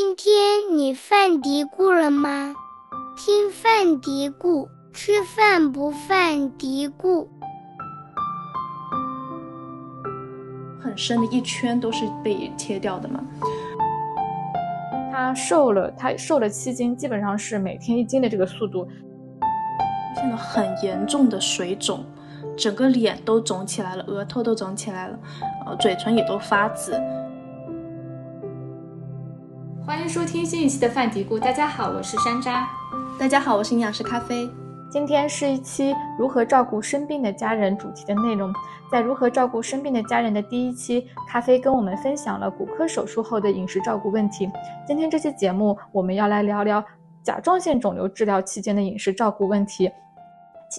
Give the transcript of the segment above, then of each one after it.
今天你犯嘀咕了吗？听犯嘀咕，吃饭不犯嘀咕。很深的一圈都是被切掉的嘛。他瘦了，他瘦了七斤，基本上是每天一斤的这个速度。出现了很严重的水肿，整个脸都肿起来了，额头都肿起来了，呃，嘴唇也都发紫。欢迎收听新一期的饭嘀咕，大家好，我是山楂。大家好，我是营养师咖啡。今天是一期如何照顾生病的家人主题的内容。在如何照顾生病的家人的第一期，咖啡跟我们分享了骨科手术后的饮食照顾问题。今天这期节目，我们要来聊聊甲状腺肿瘤治疗期间的饮食照顾问题。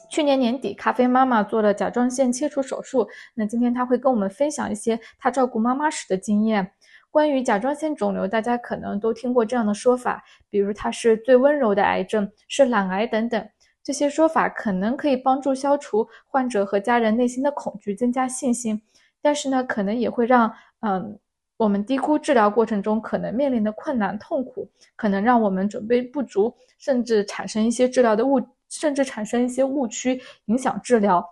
去年年底，咖啡妈妈做了甲状腺切除手术，那今天她会跟我们分享一些她照顾妈妈时的经验。关于甲状腺肿瘤，大家可能都听过这样的说法，比如它是最温柔的癌症，是懒癌等等。这些说法可能可以帮助消除患者和家人内心的恐惧，增加信心，但是呢，可能也会让嗯我们低估治疗过程中可能面临的困难、痛苦，可能让我们准备不足，甚至产生一些治疗的误，甚至产生一些误区，影响治疗。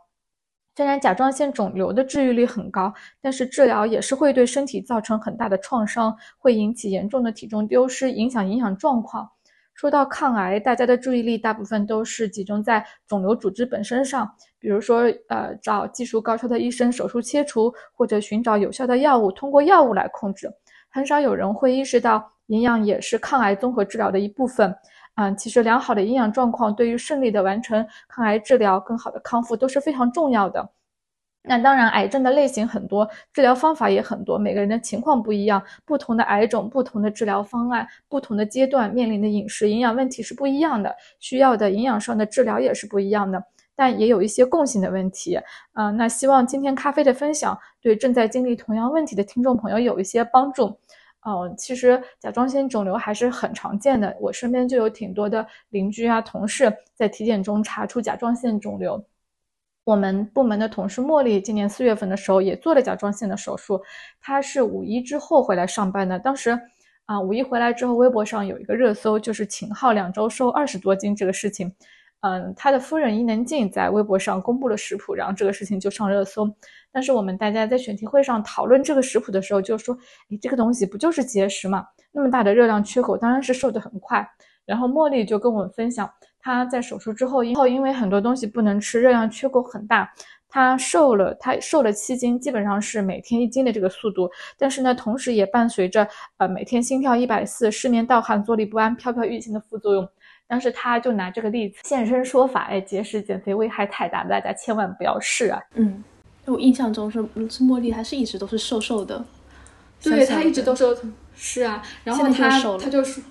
虽然甲状腺肿瘤的治愈率很高，但是治疗也是会对身体造成很大的创伤，会引起严重的体重丢失，影响营养状况。说到抗癌，大家的注意力大部分都是集中在肿瘤组织本身上，比如说，呃，找技术高超的医生手术切除，或者寻找有效的药物，通过药物来控制。很少有人会意识到，营养也是抗癌综合治疗的一部分。嗯，其实良好的营养状况对于顺利的完成抗癌治疗、更好的康复都是非常重要的。那当然，癌症的类型很多，治疗方法也很多，每个人的情况不一样，不同的癌种、不同的治疗方案、不同的阶段面临的饮食营养问题是不一样的，需要的营养上的治疗也是不一样的，但也有一些共性的问题。嗯，那希望今天咖啡的分享对正在经历同样问题的听众朋友有一些帮助。嗯，其实甲状腺肿瘤还是很常见的，我身边就有挺多的邻居啊、同事在体检中查出甲状腺肿瘤。我们部门的同事茉莉今年四月份的时候也做了甲状腺的手术，她是五一之后回来上班的。当时啊，五一回来之后，微博上有一个热搜，就是秦昊两周瘦二十多斤这个事情。嗯，他的夫人伊能静在微博上公布了食谱，然后这个事情就上热搜。但是我们大家在选题会上讨论这个食谱的时候，就说：“诶，这个东西不就是节食嘛？那么大的热量缺口，当然是瘦得很快。”然后茉莉就跟我们分享。她在手术之后，以后因为很多东西不能吃，热量缺口很大，她瘦了，她瘦了七斤，基本上是每天一斤的这个速度。但是呢，同时也伴随着呃每天心跳一百四、失眠、盗汗、坐立不安、飘飘欲仙的副作用。当时他就拿这个例子现身说法，哎，节食减肥危害太大，大家千万不要试啊。嗯，我印象中是是茉莉，还是一直都是瘦瘦的，对他一直都瘦，是啊，然后她她就说。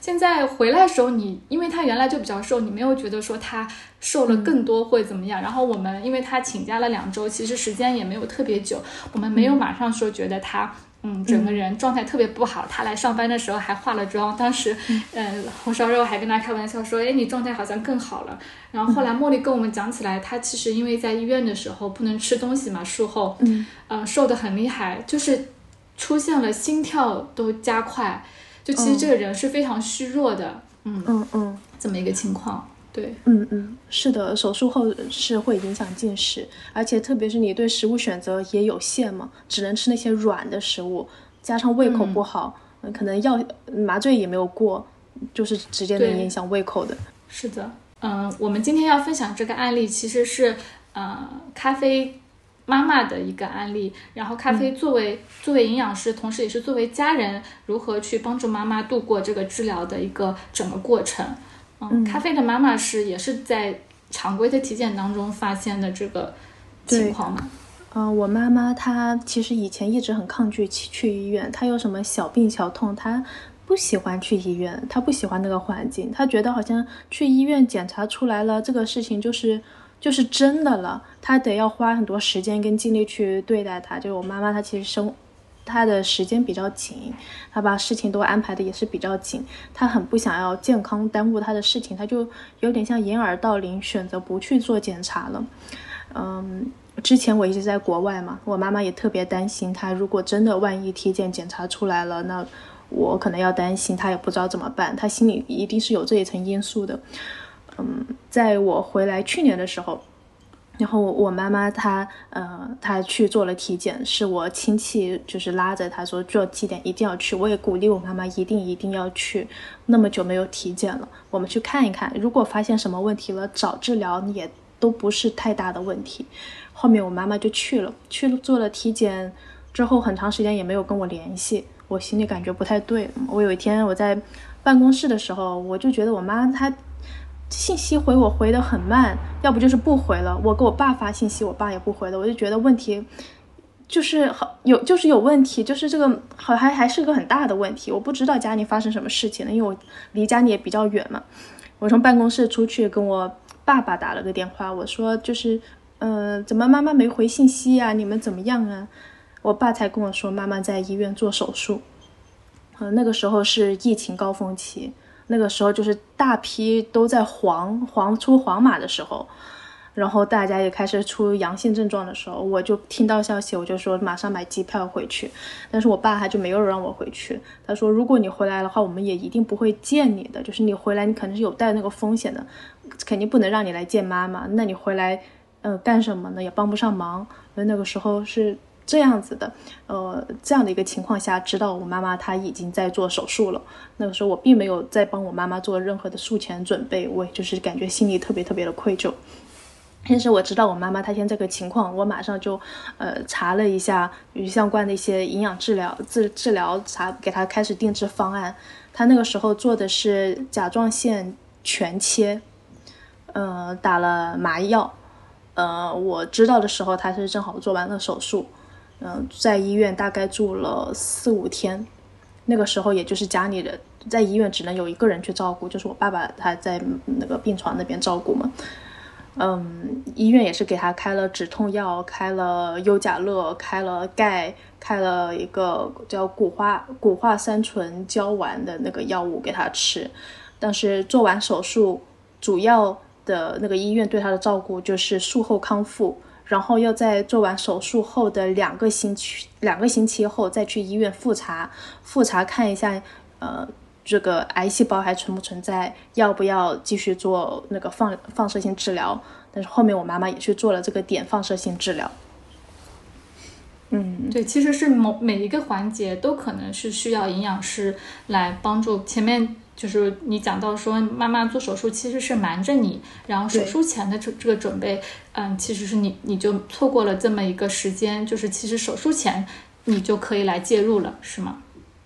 现在回来的时候，你因为他原来就比较瘦，你没有觉得说他瘦了更多会怎么样？然后我们因为他请假了两周，其实时间也没有特别久，我们没有马上说觉得他嗯整个人状态特别不好。他来上班的时候还化了妆，当时嗯红烧肉还跟他开玩笑说，哎你状态好像更好了。然后后来茉莉跟我们讲起来，她其实因为在医院的时候不能吃东西嘛，术后嗯呃瘦的很厉害，就是出现了心跳都加快。就其实这个人是非常虚弱的，嗯嗯嗯，这么一个情况，对，嗯嗯，是的，手术后是会影响进食，而且特别是你对食物选择也有限嘛，只能吃那些软的食物，加上胃口不好，可能药麻醉也没有过，就是直接能影响胃口的。是的，嗯，我们今天要分享这个案例其实是，呃，咖啡。妈妈的一个案例，然后咖啡作为作为营养师，同时也是作为家人，如何去帮助妈妈度过这个治疗的一个整个过程。嗯，咖啡的妈妈是也是在常规的体检当中发现的这个情况吗？嗯，我妈妈她其实以前一直很抗拒去去医院，她有什么小病小痛，她不喜欢去医院，她不喜欢那个环境，她觉得好像去医院检查出来了这个事情就是。就是真的了，她得要花很多时间跟精力去对待它。就是我妈妈，她其实生，他的时间比较紧，他把事情都安排的也是比较紧。他很不想要健康耽误他的事情，他就有点像掩耳盗铃，选择不去做检查了。嗯，之前我一直在国外嘛，我妈妈也特别担心她，如果真的万一体检检查出来了，那我可能要担心，他也不知道怎么办，他心里一定是有这一层因素的。嗯，在我回来去年的时候。然后我妈妈她呃她去做了体检，是我亲戚就是拉着她说做体检一定要去，我也鼓励我妈妈一定一定要去。那么久没有体检了，我们去看一看，如果发现什么问题了，早治疗也都不是太大的问题。后面我妈妈就去了，去了做了体检之后，很长时间也没有跟我联系，我心里感觉不太对。我有一天我在办公室的时候，我就觉得我妈她。信息回我回的很慢，要不就是不回了。我给我爸发信息，我爸也不回了。我就觉得问题就是好有就是有问题，就是这个好还还是个很大的问题。我不知道家里发生什么事情了，因为我离家里也比较远嘛。我从办公室出去跟我爸爸打了个电话，我说就是呃怎么妈妈没回信息呀？你们怎么样啊？我爸才跟我说妈妈在医院做手术。嗯，那个时候是疫情高峰期。那个时候就是大批都在黄黄出黄码的时候，然后大家也开始出阳性症状的时候，我就听到消息，我就说马上买机票回去。但是我爸他就没有让我回去，他说如果你回来的话，我们也一定不会见你的，就是你回来你可能是有带那个风险的，肯定不能让你来见妈妈。那你回来，呃，干什么呢？也帮不上忙。所以那个时候是。这样子的，呃，这样的一个情况下，知道我妈妈她已经在做手术了。那个时候我并没有在帮我妈妈做任何的术前准备，我就是感觉心里特别特别的愧疚。但是我知道我妈妈她现在这个情况，我马上就呃查了一下与相关的一些营养治疗治治疗，查给她开始定制方案。她那个时候做的是甲状腺全切，呃，打了麻药。呃，我知道的时候，她是正好做完了手术。嗯，在医院大概住了四五天，那个时候也就是家里人在医院只能有一个人去照顾，就是我爸爸他在那个病床那边照顾嘛。嗯，医院也是给他开了止痛药，开了优甲乐，开了钙，开了一个叫骨化骨化三醇胶丸的那个药物给他吃。但是做完手术，主要的那个医院对他的照顾就是术后康复。然后要在做完手术后的两个星期，两个星期后再去医院复查，复查看一下，呃，这个癌细胞还存不存在，要不要继续做那个放放射性治疗？但是后面我妈妈也去做了这个碘放射性治疗。嗯，对，其实是某每一个环节都可能是需要营养师来帮助前面。就是你讲到说妈妈做手术其实是瞒着你，然后手术前的这这个准备，嗯，其实是你你就错过了这么一个时间，就是其实手术前你就可以来介入了，是吗？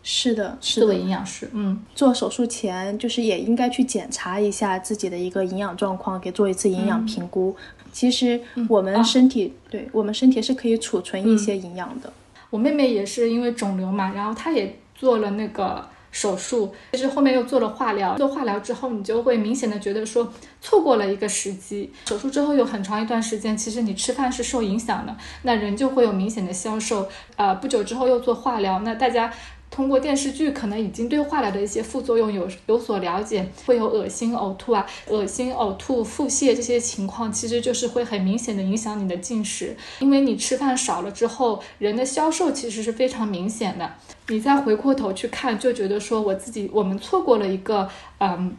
是的，是作为营养师，嗯，做手术前就是也应该去检查一下自己的一个营养状况，给做一次营养评估。其实我们身体对我们身体是可以储存一些营养的。我妹妹也是因为肿瘤嘛，然后她也做了那个。手术，其实后面又做了化疗。做化疗之后，你就会明显的觉得说错过了一个时机。手术之后有很长一段时间，其实你吃饭是受影响的，那人就会有明显的消瘦。呃，不久之后又做化疗，那大家。通过电视剧，可能已经对化疗的一些副作用有有所了解，会有恶心、呕吐啊，恶心、呕吐、腹泻这些情况，其实就是会很明显的影响你的进食，因为你吃饭少了之后，人的消瘦其实是非常明显的。你再回过头去看，就觉得说我自己，我们错过了一个，嗯。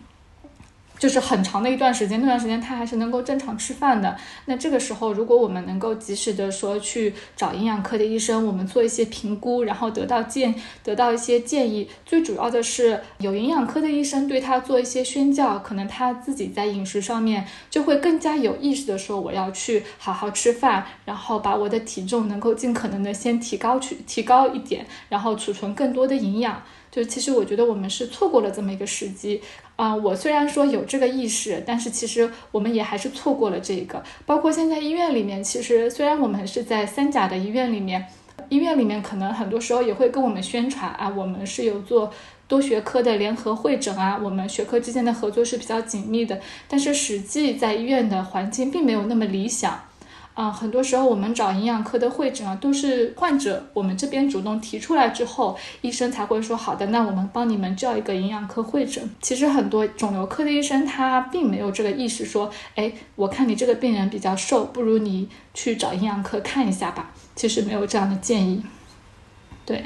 就是很长的一段时间，那段时间他还是能够正常吃饭的。那这个时候，如果我们能够及时的说去找营养科的医生，我们做一些评估，然后得到建得到一些建议。最主要的是有营养科的医生对他做一些宣教，可能他自己在饮食上面就会更加有意识的说，我要去好好吃饭，然后把我的体重能够尽可能的先提高去提高一点，然后储存更多的营养。就其实我觉得我们是错过了这么一个时机啊！我虽然说有这个意识，但是其实我们也还是错过了这个。包括现在医院里面，其实虽然我们是在三甲的医院里面，医院里面可能很多时候也会跟我们宣传啊，我们是有做多学科的联合会诊啊，我们学科之间的合作是比较紧密的。但是实际在医院的环境并没有那么理想。啊，很多时候我们找营养科的会诊啊，都是患者我们这边主动提出来之后，医生才会说好的，那我们帮你们叫一个营养科会诊。其实很多肿瘤科的医生他并没有这个意识，说，哎，我看你这个病人比较瘦，不如你去找营养科看一下吧。其实没有这样的建议。对，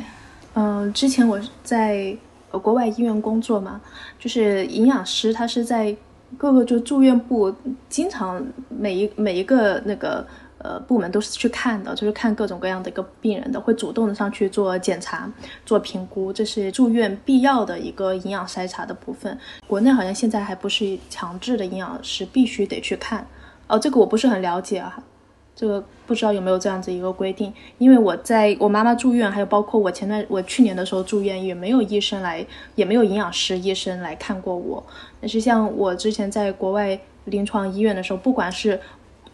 嗯，之前我在国外医院工作嘛，就是营养师，他是在各个就住院部，经常每一每一个那个呃部门都是去看的，就是看各种各样的一个病人的，会主动的上去做检查、做评估，这是住院必要的一个营养筛查的部分。国内好像现在还不是强制的营养师必须得去看，哦，这个我不是很了解啊。这个不知道有没有这样子一个规定，因为我在我妈妈住院，还有包括我前段我去年的时候住院，也没有医生来，也没有营养师医生来看过我。但是像我之前在国外临床医院的时候，不管是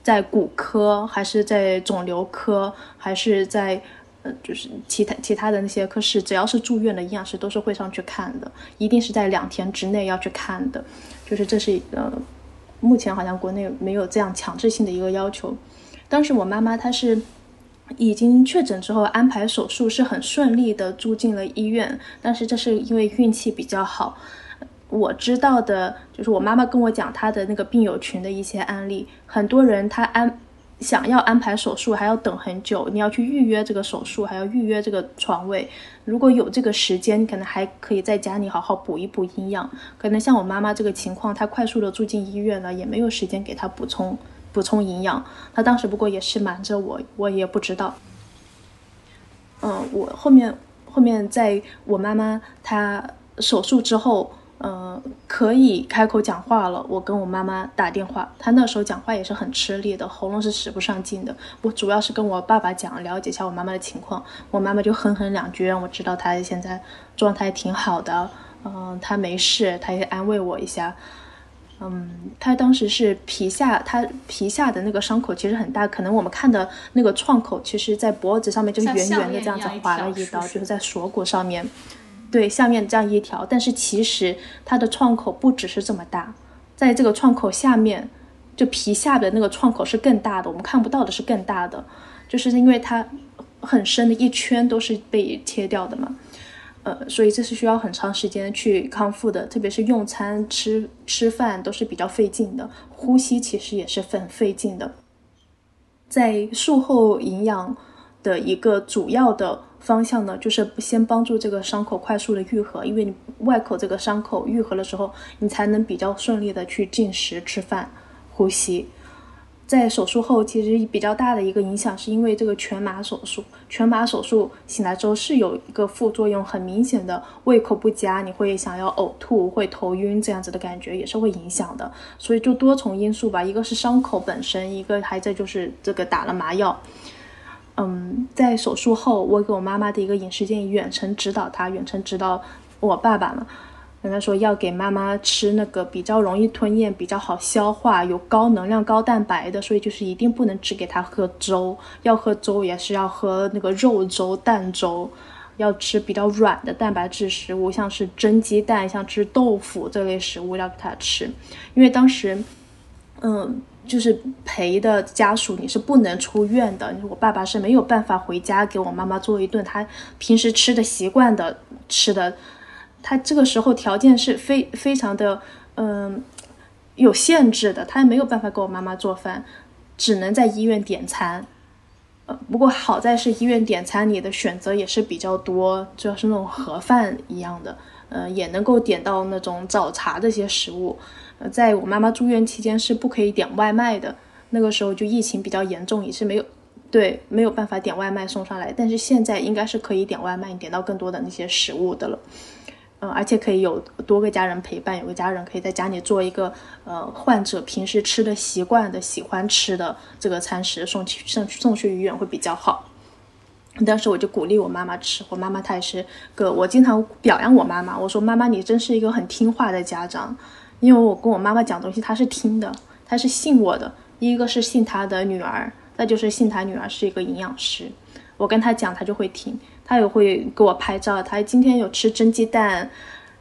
在骨科，还是在肿瘤科，还是在呃就是其他其他的那些科室，只要是住院的营养师都是会上去看的，一定是在两天之内要去看的。就是这是一呃目前好像国内没有这样强制性的一个要求。当时我妈妈她是已经确诊之后安排手术是很顺利的住进了医院，但是这是因为运气比较好。我知道的就是我妈妈跟我讲她的那个病友群的一些案例，很多人他安想要安排手术还要等很久，你要去预约这个手术，还要预约这个床位。如果有这个时间，你可能还可以在家里好好补一补营养。可能像我妈妈这个情况，她快速的住进医院了，也没有时间给她补充。补充营养，她当时不过也是瞒着我，我也不知道。嗯，我后面后面在我妈妈她手术之后，嗯，可以开口讲话了。我跟我妈妈打电话，她那时候讲话也是很吃力的，喉咙是使不上劲的。我主要是跟我爸爸讲，了解一下我妈妈的情况。我妈妈就哼哼两句，让我知道她现在状态挺好的，嗯，她没事，她也安慰我一下。嗯，她当时是皮下，她皮下的那个伤口其实很大，可能我们看的那个创口，其实在脖子上面就是圆圆的这样子划了一刀，就是在锁骨上面，对，下面这样一条。但是其实它的创口不只是这么大，在这个创口下面，就皮下的那个创口是更大的，我们看不到的是更大的，就是因为它很深的一圈都是被切掉的嘛。呃，所以这是需要很长时间去康复的，特别是用餐、吃吃饭都是比较费劲的，呼吸其实也是很费劲的。在术后营养的一个主要的方向呢，就是先帮助这个伤口快速的愈合，因为你外口这个伤口愈合的时候，你才能比较顺利的去进食、吃饭、呼吸。在手术后，其实比较大的一个影响，是因为这个全麻手术。全麻手术醒来之后是有一个副作用，很明显的胃口不佳，你会想要呕吐，会头晕这样子的感觉，也是会影响的。所以就多重因素吧，一个是伤口本身，一个还在就是这个打了麻药。嗯，在手术后，我给我妈妈的一个饮食建议，远程指导她，远程指导我爸爸嘛。跟他说要给妈妈吃那个比较容易吞咽、比较好消化、有高能量、高蛋白的，所以就是一定不能只给她喝粥，要喝粥也是要喝那个肉粥、蛋粥，要吃比较软的蛋白质食物，像是蒸鸡蛋、像吃豆腐这类食物要给她吃。因为当时，嗯，就是陪的家属你是不能出院的，我爸爸是没有办法回家给我妈妈做一顿他平时吃的习惯的吃的。他这个时候条件是非非常的，嗯，有限制的，他也没有办法给我妈妈做饭，只能在医院点餐。呃，不过好在是医院点餐，你的选择也是比较多，就是那种盒饭一样的，呃，也能够点到那种早茶这些食物。呃，在我妈妈住院期间是不可以点外卖的，那个时候就疫情比较严重，也是没有对没有办法点外卖送上来。但是现在应该是可以点外卖，点到更多的那些食物的了。嗯，而且可以有多个家人陪伴，有个家人可以在家里做一个呃患者平时吃的习惯的、喜欢吃的这个餐食送去送送去医院会比较好。当时我就鼓励我妈妈吃，我妈妈她也是个，我经常表扬我妈妈，我说妈妈你真是一个很听话的家长，因为我跟我妈妈讲东西她是听的，她是信我的，一个是信她的女儿，再就是信她女儿是一个营养师，我跟她讲她就会听。她也会给我拍照，她今天有吃蒸鸡蛋，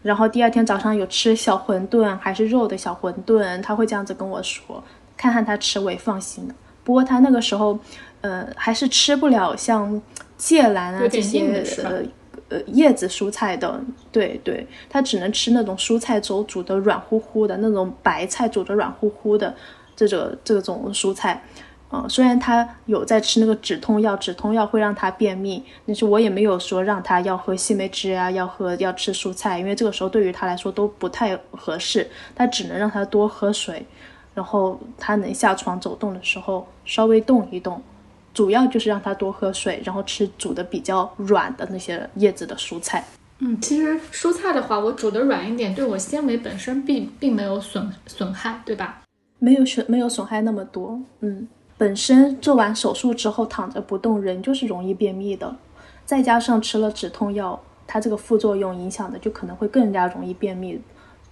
然后第二天早上有吃小馄饨，还是肉的小馄饨，她会这样子跟我说，看看她吃我也放心的。不过她那个时候，呃，还是吃不了像芥蓝啊这些呃呃叶子蔬菜的，对对，他只能吃那种蔬菜粥煮的软乎乎的那种白菜煮的软乎乎的这种这种蔬菜。嗯，虽然他有在吃那个止痛药，止痛药会让他便秘，但是我也没有说让他要喝西梅汁啊，要喝要吃蔬菜，因为这个时候对于他来说都不太合适，他只能让他多喝水，然后他能下床走动的时候稍微动一动，主要就是让他多喝水，然后吃煮的比较软的那些叶子的蔬菜。嗯，其实蔬菜的话，我煮的软一点，对我纤维本身并并没有损损害，对吧？没有损没有损害那么多，嗯。本身做完手术之后躺着不动，人就是容易便秘的，再加上吃了止痛药，它这个副作用影响的就可能会更加容易便秘，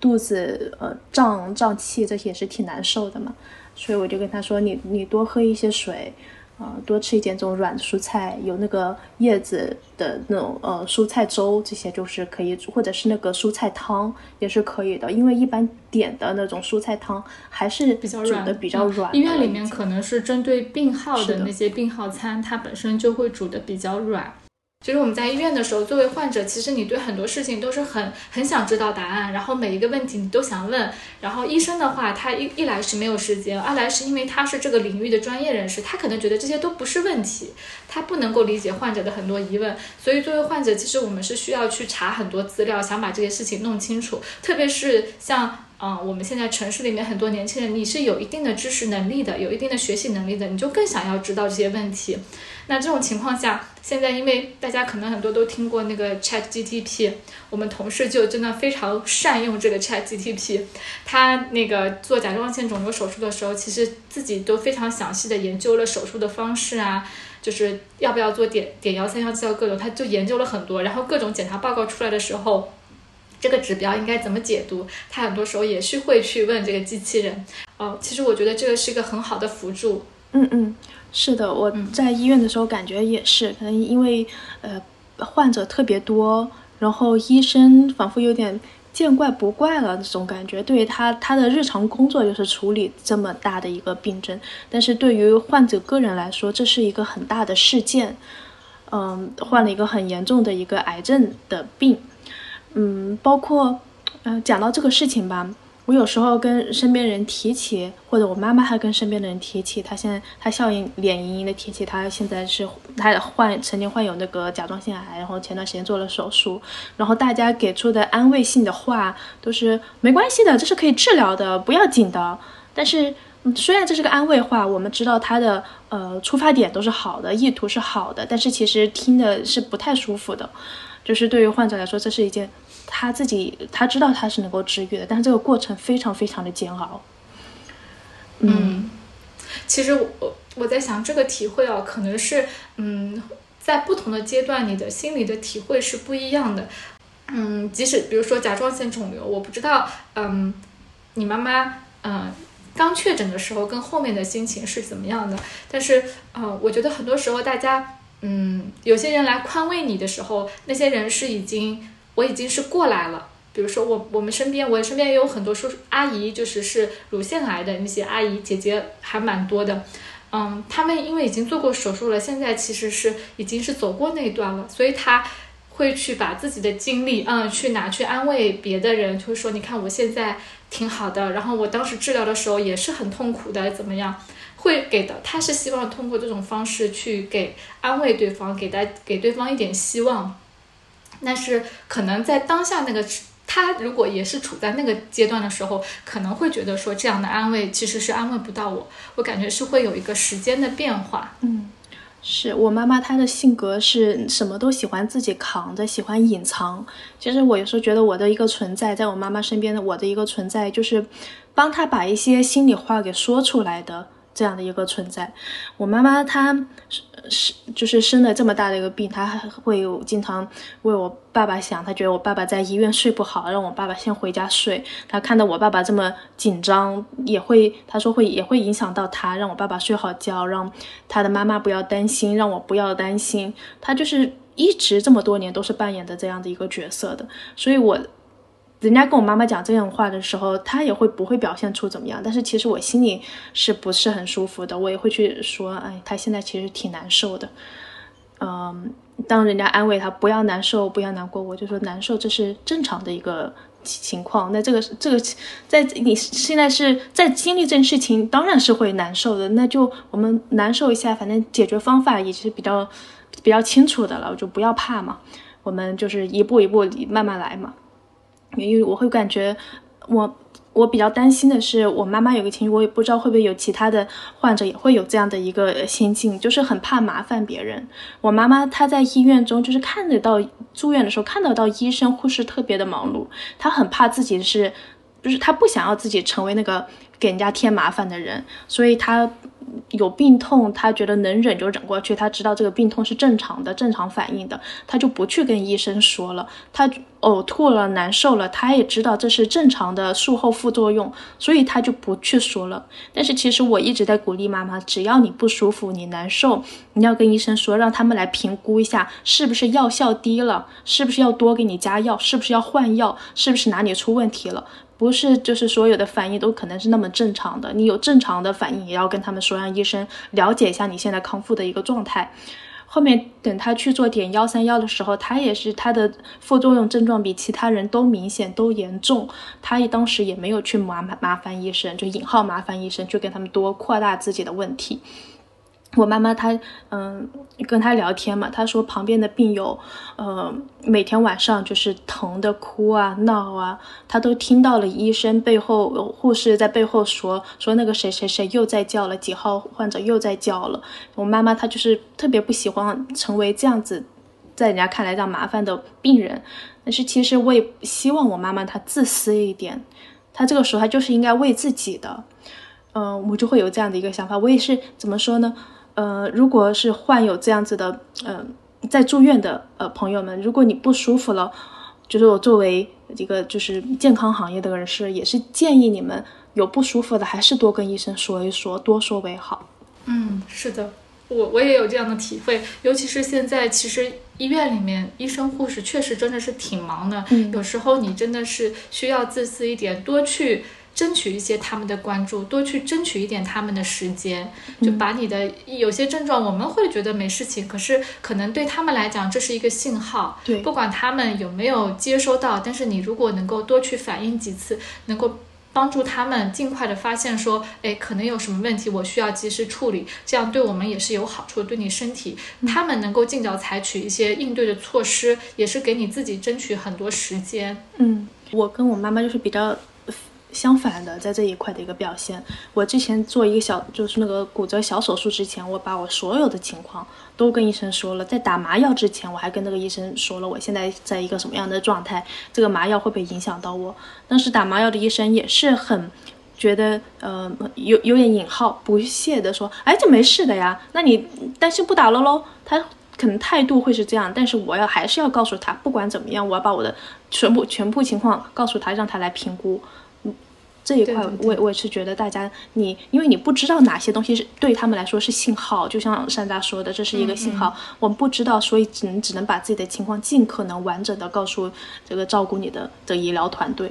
肚子呃胀胀气这些也是挺难受的嘛，所以我就跟他说，你你多喝一些水。啊，多吃一点这种软蔬菜，有那个叶子的那种呃蔬菜粥，这些就是可以，或者是那个蔬菜汤也是可以的。因为一般点的那种蔬菜汤还是比较软的，比较软。医院里面可能是针对病号的那些病号餐，它本身就会煮的比较软。就是我们在医院的时候，作为患者，其实你对很多事情都是很很想知道答案，然后每一个问题你都想问。然后医生的话，他一一来是没有时间，二来是因为他是这个领域的专业人士，他可能觉得这些都不是问题，他不能够理解患者的很多疑问。所以作为患者，其实我们是需要去查很多资料，想把这些事情弄清楚。特别是像嗯，我们现在城市里面很多年轻人，你是有一定的知识能力的，有一定的学习能力的，你就更想要知道这些问题。那这种情况下，现在因为大家可能很多都听过那个 Chat GTP，我们同事就真的非常善用这个 Chat GTP。他那个做甲状腺肿瘤手术的时候，其实自己都非常详细的研究了手术的方式啊，就是要不要做点点幺三幺七各种，他就研究了很多。然后各种检查报告出来的时候，这个指标应该怎么解读，他很多时候也是会去问这个机器人。哦，其实我觉得这个是一个很好的辅助。嗯嗯。是的，我在医院的时候感觉也是，可能因为呃患者特别多，然后医生仿佛有点见怪不怪了这种感觉。对于他他的日常工作就是处理这么大的一个病症，但是对于患者个人来说，这是一个很大的事件。嗯，患了一个很严重的一个癌症的病。嗯，包括嗯讲到这个事情吧。我有时候跟身边人提起，或者我妈妈还跟身边的人提起，她现在她笑盈脸盈盈的提起，她现在是她患曾经患有那个甲状腺癌，然后前段时间做了手术，然后大家给出的安慰性的话都是没关系的，这是可以治疗的，不要紧的。但是虽然这是个安慰话，我们知道他的呃出发点都是好的，意图是好的，但是其实听的是不太舒服的，就是对于患者来说，这是一件。他自己他知道他是能够治愈的，但是这个过程非常非常的煎熬。嗯，其实我我在想这个体会啊，可能是嗯，在不同的阶段，你的心理的体会是不一样的。嗯，即使比如说甲状腺肿瘤，我不知道，嗯，你妈妈嗯刚确诊的时候跟后面的心情是怎么样的？但是呃，我觉得很多时候大家嗯，有些人来宽慰你的时候，那些人是已经。我已经是过来了，比如说我我们身边，我身边也有很多叔叔阿姨，就是是乳腺癌的那些阿姨姐姐还蛮多的，嗯，他们因为已经做过手术了，现在其实是已经是走过那一段了，所以他会去把自己的精力，嗯，去拿去安慰别的人，就会说你看我现在挺好的，然后我当时治疗的时候也是很痛苦的，怎么样？会给的，他是希望通过这种方式去给安慰对方，给带给对方一点希望。但是可能在当下那个他如果也是处在那个阶段的时候，可能会觉得说这样的安慰其实是安慰不到我，我感觉是会有一个时间的变化。嗯，是我妈妈她的性格是什么都喜欢自己扛着，喜欢隐藏。其实我有时候觉得我的一个存在，在我妈妈身边的我的一个存在，就是帮她把一些心里话给说出来的。这样的一个存在，我妈妈她是就是生了这么大的一个病，他还会有经常为我爸爸想，他觉得我爸爸在医院睡不好，让我爸爸先回家睡。他看到我爸爸这么紧张，也会他说会也会影响到他，让我爸爸睡好觉，让他的妈妈不要担心，让我不要担心。他就是一直这么多年都是扮演的这样的一个角色的，所以我。人家跟我妈妈讲这样话的时候，她也会不会表现出怎么样？但是其实我心里是不是很舒服的？我也会去说，哎，她现在其实挺难受的。嗯，当人家安慰她不要难受，不要难过，我就说难受这是正常的一个情况。那这个这个在你现在是在经历这件事情，当然是会难受的。那就我们难受一下，反正解决方法也是比较比较清楚的了，就不要怕嘛。我们就是一步一步慢慢来嘛。因为我会感觉我。我比较担心的是，我妈妈有个情绪，我也不知道会不会有其他的患者也会有这样的一个心境，就是很怕麻烦别人。我妈妈她在医院中就是看得到住院的时候看得到医生护士特别的忙碌，她很怕自己是，就是她不想要自己成为那个给人家添麻烦的人，所以他。有病痛，他觉得能忍就忍过去。他知道这个病痛是正常的，正常反应的，他就不去跟医生说了。他呕吐了，难受了，他也知道这是正常的术后副作用，所以他就不去说了。但是其实我一直在鼓励妈妈，只要你不舒服，你难受，你要跟医生说，让他们来评估一下是不是药效低了，是不是要多给你加药，是不是要换药，是不是哪里出问题了。不是，就是所有的反应都可能是那么正常的。你有正常的反应，也要跟他们说，让医生了解一下你现在康复的一个状态。后面等他去做点幺三幺的时候，他也是他的副作用症状比其他人都明显都严重，他也当时也没有去麻麻烦医生，就引号麻烦医生，去跟他们多扩大自己的问题。我妈妈她嗯跟她聊天嘛，她说旁边的病友，呃每天晚上就是疼的哭啊闹啊，她都听到了医生背后护士在背后说说那个谁谁谁又在叫了，几号患者又在叫了。我妈妈她就是特别不喜欢成为这样子，在人家看来让麻烦的病人，但是其实我也希望我妈妈她自私一点，她这个时候她就是应该为自己的，嗯我就会有这样的一个想法，我也是怎么说呢？呃，如果是患有这样子的，呃，在住院的呃朋友们，如果你不舒服了，就是我作为一个就是健康行业的人士，也是建议你们有不舒服的，还是多跟医生说一说，多说为好。嗯，是的，我我也有这样的体会，尤其是现在，其实医院里面医生护士确实真的是挺忙的，有时候你真的是需要自私一点，多去。争取一些他们的关注，多去争取一点他们的时间，就把你的有些症状，我们会觉得没事情，可是可能对他们来讲，这是一个信号。对，不管他们有没有接收到，但是你如果能够多去反映几次，能够帮助他们尽快的发现说，哎，可能有什么问题，我需要及时处理，这样对我们也是有好处，对你身体，他们能够尽早采取一些应对的措施，也是给你自己争取很多时间。嗯，我跟我妈妈就是比较。相反的，在这一块的一个表现，我之前做一个小，就是那个骨折小手术之前，我把我所有的情况都跟医生说了。在打麻药之前，我还跟那个医生说了，我现在在一个什么样的状态，这个麻药会不会影响到我？当时打麻药的医生也是很觉得，呃，有有点引号不屑的说，哎，这没事的呀，那你担心不打了喽？他可能态度会是这样，但是我要还是要告诉他，不管怎么样，我要把我的全部全部情况告诉他，让他来评估。这一块，我我也是觉得大家，你因为你不知道哪些东西是对他们来说是信号，就像山楂说的，这是一个信号，我们不知道，所以只能只能把自己的情况尽可能完整的告诉这个照顾你的的医疗团队。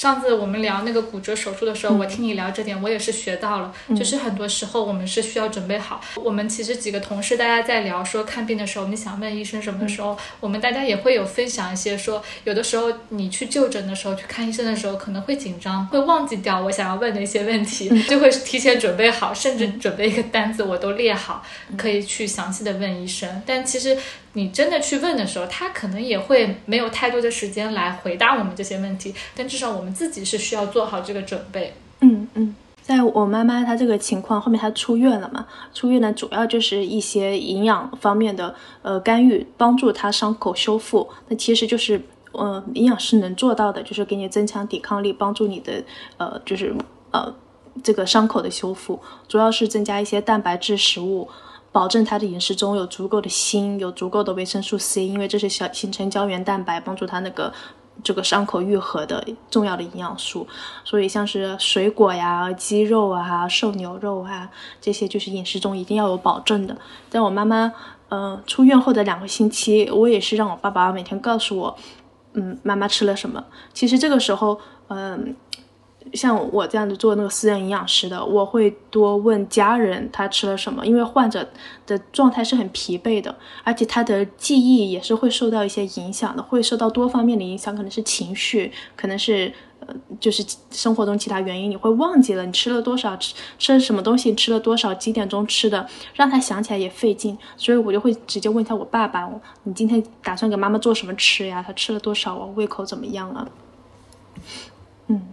上次我们聊那个骨折手术的时候，我听你聊这点，我也是学到了。就是很多时候我们是需要准备好。我们其实几个同事大家在聊说看病的时候，你想问医生什么的时候，我们大家也会有分享一些说，有的时候你去就诊的时候，去看医生的时候，可能会紧张，会忘记掉我想要问的一些问题，就会提前准备好，甚至准备一个单子我都列好，可以去详细的问医生。但其实。你真的去问的时候，他可能也会没有太多的时间来回答我们这些问题，但至少我们自己是需要做好这个准备。嗯嗯，在我妈妈她这个情况后面，她出院了嘛？出院呢，主要就是一些营养方面的呃干预，帮助她伤口修复。那其实就是呃营养师能做到的，就是给你增强抵抗力，帮助你的呃就是呃这个伤口的修复，主要是增加一些蛋白质食物。保证他的饮食中有足够的锌，有足够的维生素 C，因为这是小形成胶原蛋白，帮助他那个这个伤口愈合的重要的营养素。所以像是水果呀、鸡肉啊、瘦牛肉啊这些，就是饮食中一定要有保证的。在我妈妈呃出院后的两个星期，我也是让我爸爸每天告诉我，嗯，妈妈吃了什么。其实这个时候，嗯。像我这样子做那个私人营养师的，我会多问家人他吃了什么，因为患者的状态是很疲惫的，而且他的记忆也是会受到一些影响的，会受到多方面的影响，可能是情绪，可能是呃，就是生活中其他原因，你会忘记了你吃了多少，吃吃了什么东西，吃了多少，几点钟吃的，让他想起来也费劲，所以我就会直接问一下我爸爸，你今天打算给妈妈做什么吃呀？他吃了多少啊？胃口怎么样啊？嗯。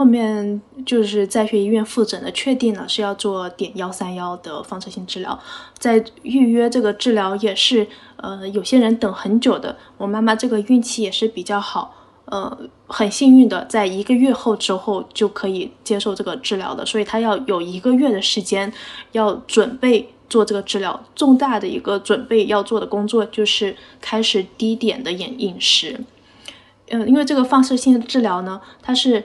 后面就是在学医院复诊的，确定了是要做碘幺三幺的放射性治疗，在预约这个治疗也是，呃，有些人等很久的。我妈妈这个运气也是比较好，呃，很幸运的，在一个月后之后就可以接受这个治疗的，所以她要有一个月的时间要准备做这个治疗。重大的一个准备要做的工作就是开始低碘的饮饮食，嗯，因为这个放射性治疗呢，它是。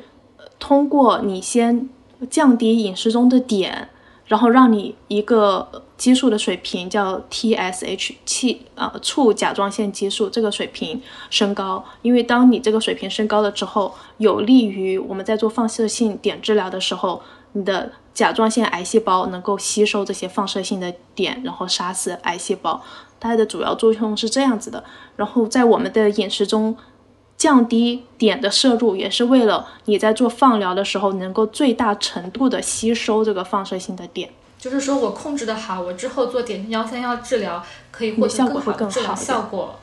通过你先降低饮食中的碘，然后让你一个激素的水平叫 TSH 气啊促甲状腺激素这个水平升高，因为当你这个水平升高了之后，有利于我们在做放射性碘治疗的时候，你的甲状腺癌细胞能够吸收这些放射性的碘，然后杀死癌细胞。它的主要作用是这样子的。然后在我们的饮食中。降低碘的摄入，也是为了你在做放疗的时候能够最大程度的吸收这个放射性的碘。就是说我控制的好，我之后做碘幺三幺治疗可以获得更好的治疗效果。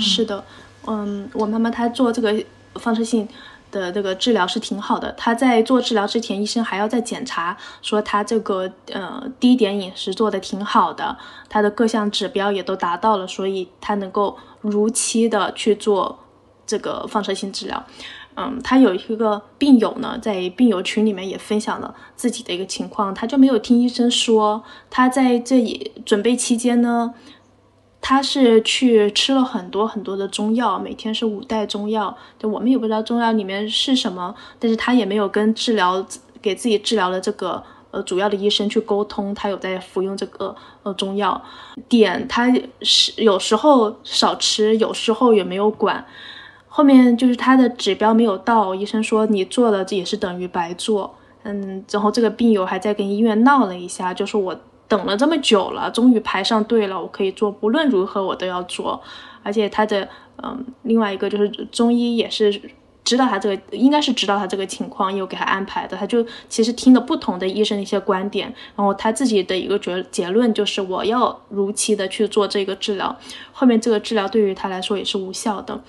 是的，嗯，我妈妈她做这个放射性的这个治疗是挺好的。她在做治疗之前，医生还要再检查，说她这个呃低碘饮食做的挺好的，她的各项指标也都达到了，所以她能够如期的去做。这个放射性治疗，嗯，他有一个病友呢，在病友群里面也分享了自己的一个情况，他就没有听医生说，他在这里准备期间呢，他是去吃了很多很多的中药，每天是五袋中药，就我们也不知道中药里面是什么，但是他也没有跟治疗给自己治疗的这个呃主要的医生去沟通，他有在服用这个呃中药，碘他是有时候少吃，有时候也没有管。后面就是他的指标没有到，医生说你做了这也是等于白做，嗯，然后这个病友还在跟医院闹了一下，就说我等了这么久了，终于排上队了，我可以做，不论如何我都要做。而且他的，嗯，另外一个就是中医也是知道他这个，应该是知道他这个情况，又给他安排的。他就其实听了不同的医生的一些观点，然后他自己的一个结结论就是我要如期的去做这个治疗。后面这个治疗对于他来说也是无效的。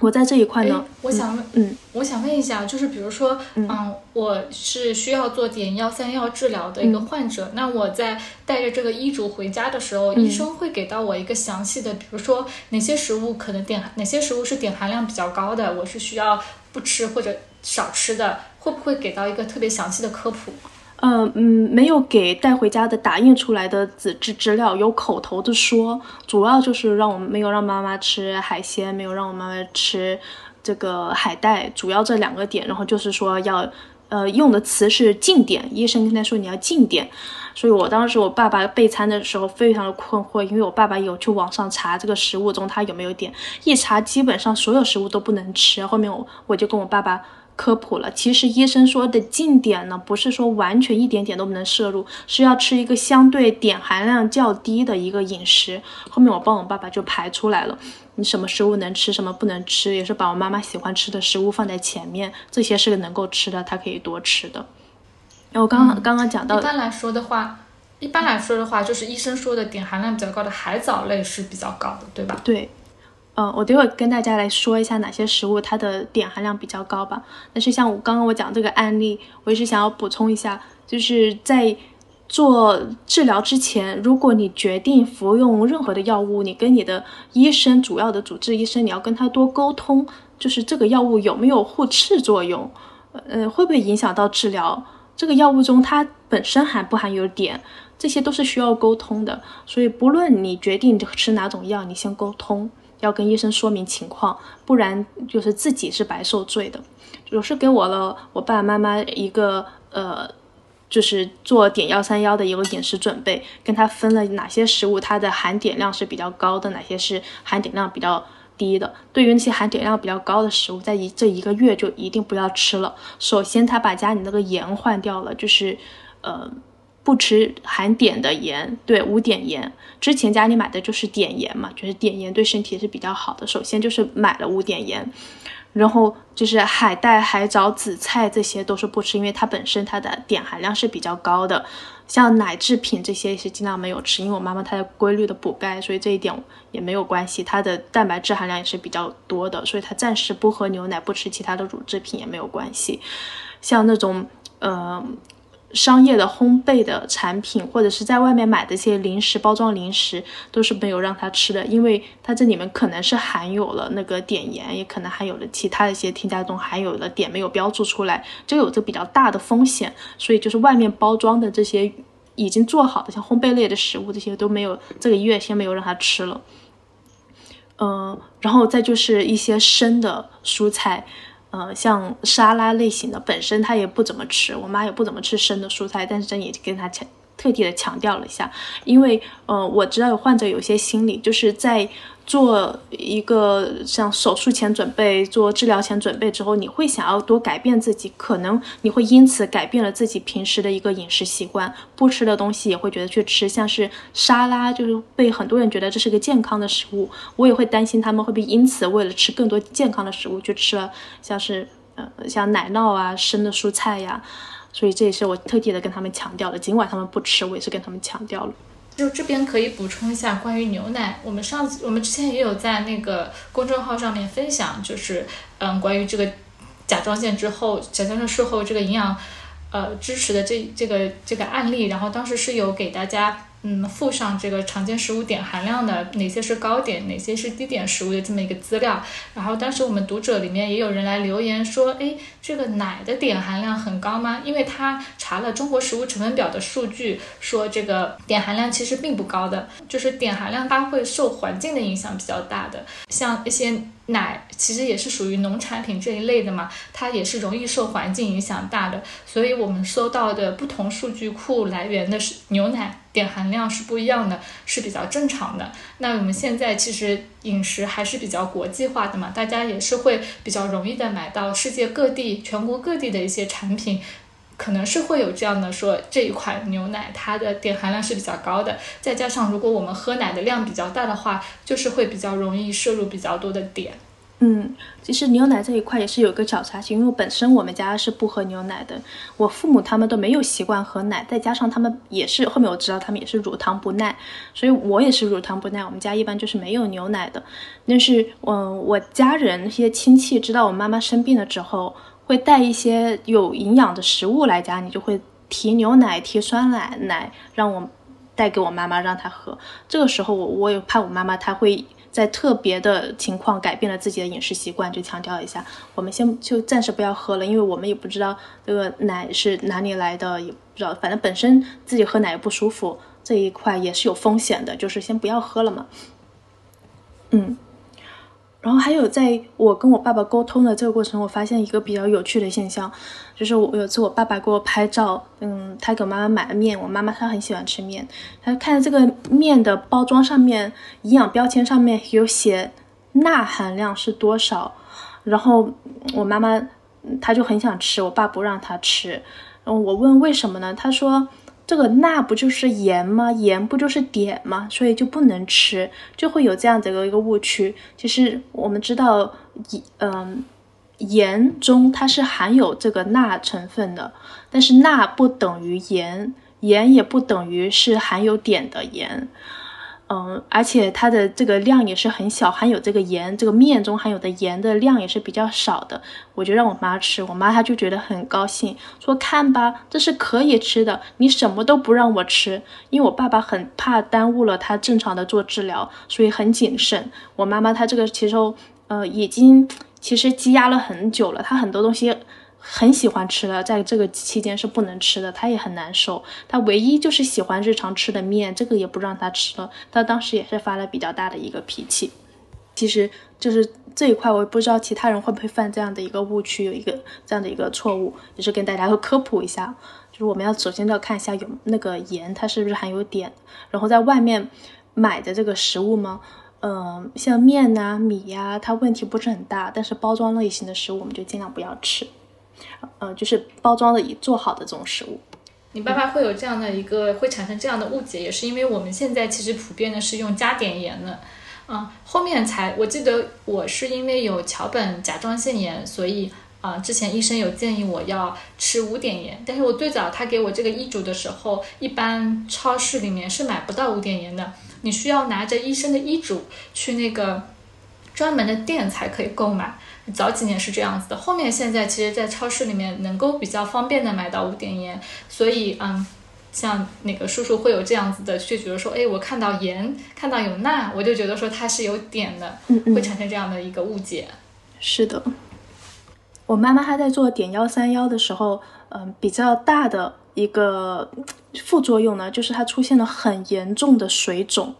我在这一块呢，我想问，嗯，我想问一下，就是比如说，嗯，我是需要做碘幺三幺治疗的一个患者，那我在带着这个医嘱回家的时候，医生会给到我一个详细的，比如说哪些食物可能碘，哪些食物是碘含量比较高的，我是需要不吃或者少吃的，会不会给到一个特别详细的科普？嗯嗯，没有给带回家的打印出来的纸质资料，有口头的说，主要就是让我们没有让妈妈吃海鲜，没有让我妈妈吃这个海带，主要这两个点，然后就是说要，呃，用的词是禁碘，医生跟他说你要禁碘，所以我当时我爸爸备餐的时候非常的困惑，因为我爸爸有去网上查这个食物中它有没有碘，一查基本上所有食物都不能吃，后面我我就跟我爸爸。科普了，其实医生说的禁碘呢，不是说完全一点点都不能摄入，是要吃一个相对碘含量较低的一个饮食。后面我帮我爸爸就排出来了，你什么食物能吃，什么不能吃，也是把我妈妈喜欢吃的食物放在前面，这些是能够吃的，他可以多吃的。然后刚刚刚刚讲到，一般来说的话，一般来说的话，就是医生说的碘含量比较高的海藻类是比较高的，对吧？对。嗯，我待会跟大家来说一下哪些食物它的碘含量比较高吧。但是像我刚刚我讲这个案例，我也是想要补充一下，就是在做治疗之前，如果你决定服用任何的药物，你跟你的医生，主要的主治医生，你要跟他多沟通，就是这个药物有没有互斥作用，呃，会不会影响到治疗？这个药物中它本身含不含有碘，这些都是需要沟通的。所以不论你决定吃哪种药，你先沟通。要跟医生说明情况，不然就是自己是白受罪的。我是给我了我爸爸妈妈一个呃，就是做碘幺三幺的一个饮食准备，跟他分了哪些食物它的含碘量是比较高的，哪些是含碘量比较低的。对于那些含碘量比较高的食物，在一这一个月就一定不要吃了。首先，他把家里那个盐换掉了，就是呃不吃含碘的盐，对无碘盐。之前家里买的就是碘盐嘛，就是碘盐对身体是比较好的。首先就是买了无碘盐。然后就是海带、海藻、紫菜这些都是不吃，因为它本身它的碘含量是比较高的。像奶制品这些是尽量没有吃，因为我妈妈她在规律的补钙，所以这一点也没有关系。它的蛋白质含量也是比较多的，所以她暂时不喝牛奶，不吃其他的乳制品也没有关系。像那种呃。商业的烘焙的产品，或者是在外面买的一些零食包装零食，都是没有让他吃的，因为它这里面可能是含有了那个碘盐，也可能含有了其他一些添加中含有了碘没有标注出来，就有着比较大的风险。所以就是外面包装的这些已经做好的像烘焙类的食物，这些都没有这个月先没有让他吃了。嗯，然后再就是一些生的蔬菜。呃，像沙拉类型的，本身他也不怎么吃，我妈也不怎么吃生的蔬菜，但是这也跟她强特地的强调了一下，因为呃，我知道有患者有些心理就是在。做一个像手术前准备、做治疗前准备之后，你会想要多改变自己，可能你会因此改变了自己平时的一个饮食习惯，不吃的东西也会觉得去吃，像是沙拉，就是被很多人觉得这是个健康的食物，我也会担心他们会不会因此为了吃更多健康的食物去吃了，像是呃像奶酪啊、生的蔬菜呀，所以这也是我特地的跟他们强调的，尽管他们不吃，我也是跟他们强调了。就这边可以补充一下关于牛奶，我们上次我们之前也有在那个公众号上面分享，就是嗯关于这个甲状腺之后甲状腺术后这个营养呃支持的这这个这个案例，然后当时是有给大家。嗯，附上这个常见食物碘含量的哪些是高碘，哪些是低碘食物的这么一个资料。然后当时我们读者里面也有人来留言说，哎，这个奶的碘含量很高吗？因为他查了中国食物成分表的数据，说这个碘含量其实并不高的，就是碘含量它会受环境的影响比较大的，像一些。奶其实也是属于农产品这一类的嘛，它也是容易受环境影响大的，所以我们搜到的不同数据库来源的是牛奶碘含量是不一样的，是比较正常的。那我们现在其实饮食还是比较国际化的嘛，大家也是会比较容易的买到世界各地、全国各地的一些产品。可能是会有这样的说，这一款牛奶它的碘含量是比较高的，再加上如果我们喝奶的量比较大的话，就是会比较容易摄入比较多的碘。嗯，其实牛奶这一块也是有一个小插曲，因为本身我们家是不喝牛奶的，我父母他们都没有习惯喝奶，再加上他们也是后面我知道他们也是乳糖不耐，所以我也是乳糖不耐，我们家一般就是没有牛奶的。但是，嗯，我家人那些亲戚知道我妈妈生病了之后。会带一些有营养的食物来家，你就会提牛奶、提酸奶奶，让我带给我妈妈，让她喝。这个时候，我我也怕我妈妈她会在特别的情况改变了自己的饮食习惯，就强调一下，我们先就暂时不要喝了，因为我们也不知道这个奶是哪里来的，也不知道，反正本身自己喝奶也不舒服，这一块也是有风险的，就是先不要喝了嘛。嗯。然后还有，在我跟我爸爸沟通的这个过程，我发现一个比较有趣的现象，就是我有次我爸爸给我拍照，嗯，他给妈妈买了面，我妈妈她很喜欢吃面，她看这个面的包装上面营养标签上面有写钠含量是多少，然后我妈妈她就很想吃，我爸不让她吃，然后，我问为什么呢？他说。这个钠不就是盐吗？盐不就是碘吗？所以就不能吃，就会有这样的一个误区。其实我们知道，嗯，盐中它是含有这个钠成分的，但是钠不等于盐，盐也不等于是含有碘的盐。嗯，而且它的这个量也是很小，含有这个盐，这个面中含有的盐的量也是比较少的。我就让我妈吃，我妈她就觉得很高兴，说看吧，这是可以吃的，你什么都不让我吃。因为我爸爸很怕耽误了他正常的做治疗，所以很谨慎。我妈妈她这个其实呃已经其实积压了很久了，她很多东西。很喜欢吃的，在这个期间是不能吃的，他也很难受。他唯一就是喜欢日常吃的面，这个也不让他吃了。他当时也是发了比较大的一个脾气。其实就是这一块，我不知道其他人会不会犯这样的一个误区，有一个这样的一个错误，也是跟大家都科普一下。就是我们要首先要看一下有那个盐，它是不是含有碘。然后在外面买的这个食物吗？嗯，像面呐、米呀，它问题不是很大，但是包装类型的食物我们就尽量不要吃。呃，就是包装的已做好的这种食物。你爸爸会有这样的一个会产生这样的误解，也是因为我们现在其实普遍的是用加碘盐的。嗯，后面才我记得我是因为有桥本甲状腺炎，所以啊，之前医生有建议我要吃无碘盐，但是我最早他给我这个医嘱的时候，一般超市里面是买不到无碘盐的，你需要拿着医生的医嘱去那个专门的店才可以购买。早几年是这样子的，后面现在其实，在超市里面能够比较方便的买到无碘盐，所以嗯，像那个叔叔会有这样子的，就觉得说，哎，我看到盐，看到有钠，我就觉得说它是有碘的，会产生这样的一个误解。是的，我妈妈她在做碘幺三幺的时候，嗯，比较大的一个副作用呢，就是她出现了很严重的水肿，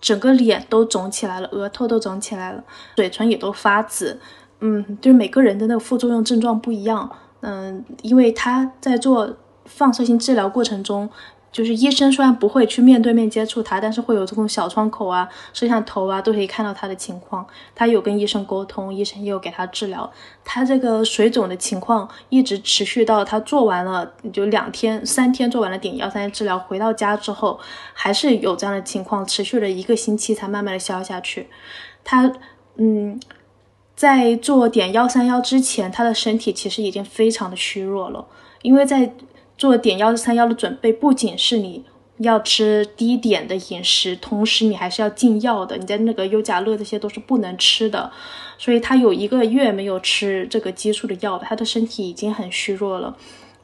整个脸都肿起来了，额头都肿起来了，嘴唇也都发紫。嗯，就是每个人的那个副作用症状不一样。嗯，因为他在做放射性治疗过程中，就是医生虽然不会去面对面接触他，但是会有这种小窗口啊、摄像头啊，都可以看到他的情况。他有跟医生沟通，医生也有给他治疗。他这个水肿的情况一直持续到他做完了就两天、三天做完了碘幺三治疗，回到家之后还是有这样的情况，持续了一个星期才慢慢的消下去。他，嗯。在做碘幺三幺之前，他的身体其实已经非常的虚弱了。因为在做碘幺三幺的准备，不仅是你要吃低碘的饮食，同时你还是要禁药的。你在那个优甲乐这些都是不能吃的，所以他有一个月没有吃这个激素的药，他的身体已经很虚弱了，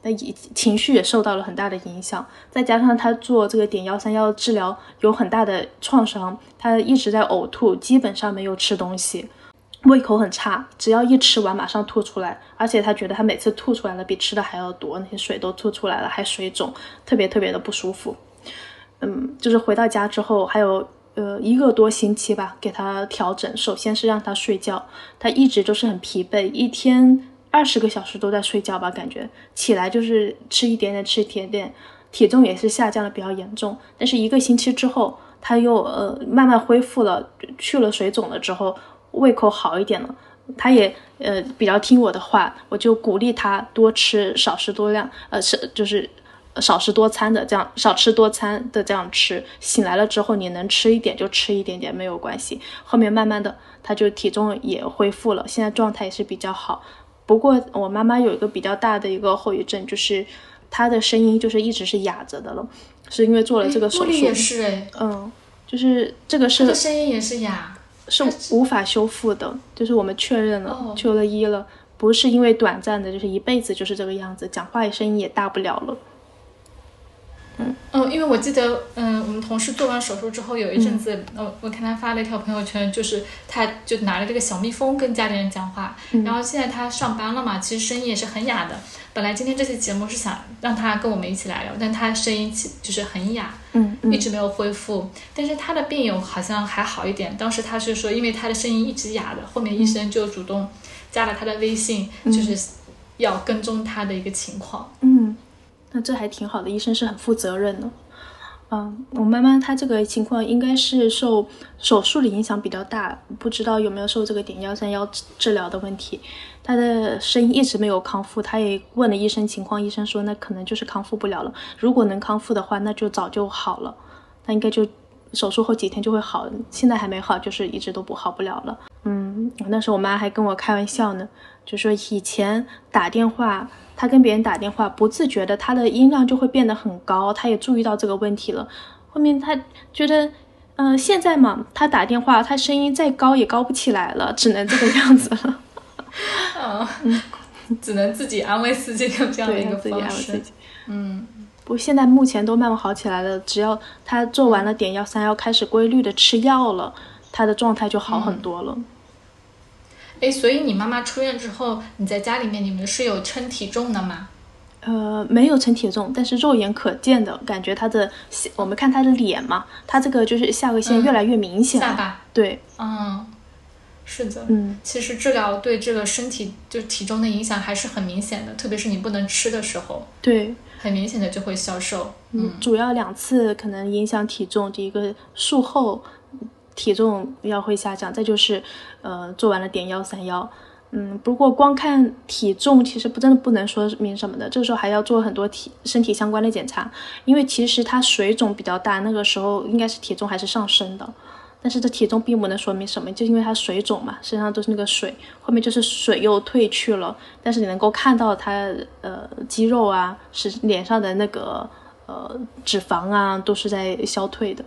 那情绪也受到了很大的影响。再加上他做这个碘幺三幺治疗有很大的创伤，他一直在呕吐，基本上没有吃东西。胃口很差，只要一吃完马上吐出来，而且他觉得他每次吐出来的比吃的还要多，那些水都吐出来了，还水肿，特别特别的不舒服。嗯，就是回到家之后还有呃一个多星期吧，给他调整。首先是让他睡觉，他一直都是很疲惫，一天二十个小时都在睡觉吧，感觉起来就是吃一点点，吃一点点，体重也是下降的比较严重。但是一个星期之后，他又呃慢慢恢复了，去了水肿了之后。胃口好一点了，他也呃比较听我的话，我就鼓励他多吃少食多量，呃是就是少食多餐的这样少吃多餐的这样吃。醒来了之后，你能吃一点就吃一点点没有关系。后面慢慢的他就体重也恢复了，现在状态也是比较好。不过我妈妈有一个比较大的一个后遗症，就是她的声音就是一直是哑着的了，是因为做了这个手术。也是哎，嗯，就是这个是。声音也是哑。是无法修复的，就是我们确认了，求了医了，不是因为短暂的，就是一辈子就是这个样子，讲话声音也大不了了。嗯嗯，因为我记得，嗯，我们同事做完手术之后有一阵子，我我看他发了一条朋友圈，就是他就拿着这个小蜜蜂跟家里人讲话，然后现在他上班了嘛，其实声音也是很哑的。本来今天这期节目是想让他跟我们一起来聊，但他声音其就是很哑，嗯，一直没有恢复。但是他的病友好像还好一点，当时他是说，因为他的声音一直哑的，后面医生就主动加了他的微信，就是要跟踪他的一个情况，嗯。那这还挺好的，医生是很负责任的。嗯，我妈妈她这个情况应该是受手术的影响比较大，不知道有没有受这个碘幺三幺治疗的问题。她的声音一直没有康复，她也问了医生情况，医生说那可能就是康复不了了。如果能康复的话，那就早就好了，那应该就手术后几天就会好。现在还没好，就是一直都不好不了了。嗯，那时候我妈还跟我开玩笑呢，就说以前打电话。他跟别人打电话，不自觉的，他的音量就会变得很高。他也注意到这个问题了。后面他觉得，嗯，现在嘛，他打电话，他声音再高也高不起来了，只能这个样子了。嗯，只能自己安慰自己，用这样的一个方式。嗯，不过现在目前都慢慢好起来了。只要他做完了点幺三幺，开始规律的吃药了，他的状态就好很多了。哎，所以你妈妈出院之后，你在家里面你们是有称体重的吗？呃，没有称体重，但是肉眼可见的感觉，她的我们看她的脸嘛，她这个就是下颚线越来越明显。下巴。对。嗯，是的。嗯。其实治疗对这个身体就体重的影响还是很明显的，特别是你不能吃的时候。对。很明显的就会消瘦。嗯。主要两次可能影响体重，第一个术后。体重要会下降，再就是呃做完了点幺三幺。嗯，不过光看体重其实不真的不能说明什么的，这个时候还要做很多体身体相关的检查，因为其实他水肿比较大，那个时候应该是体重还是上升的，但是这体重并不能说明什么，就因为他水肿嘛，身上都是那个水，后面就是水又退去了，但是你能够看到他呃肌肉啊，是脸上的那个呃脂肪啊都是在消退的，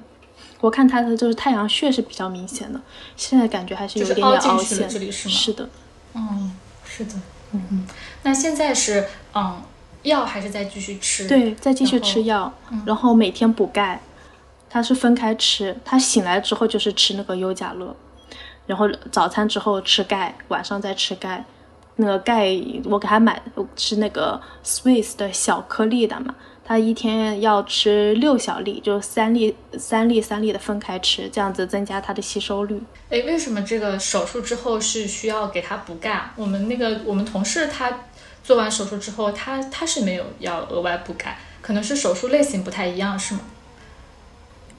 我看他的就是太阳穴是比较明显的，现在感觉还是有一点点凹陷，这里是吗？是的。嗯，是的，嗯嗯，那现在是嗯，药还是在继续吃？对，再继续吃药，然后每天补钙，他是分开吃，他醒来之后就是吃那个优甲乐，然后早餐之后吃钙，晚上再吃钙，那个钙我给他买是那个 Swiss 的小颗粒的嘛。他一天要吃六小粒，就三粒、三粒、三粒的分开吃，这样子增加它的吸收率。哎，为什么这个手术之后是需要给他补钙？我们那个我们同事他做完手术之后，他他是没有要额外补钙，可能是手术类型不太一样，是吗？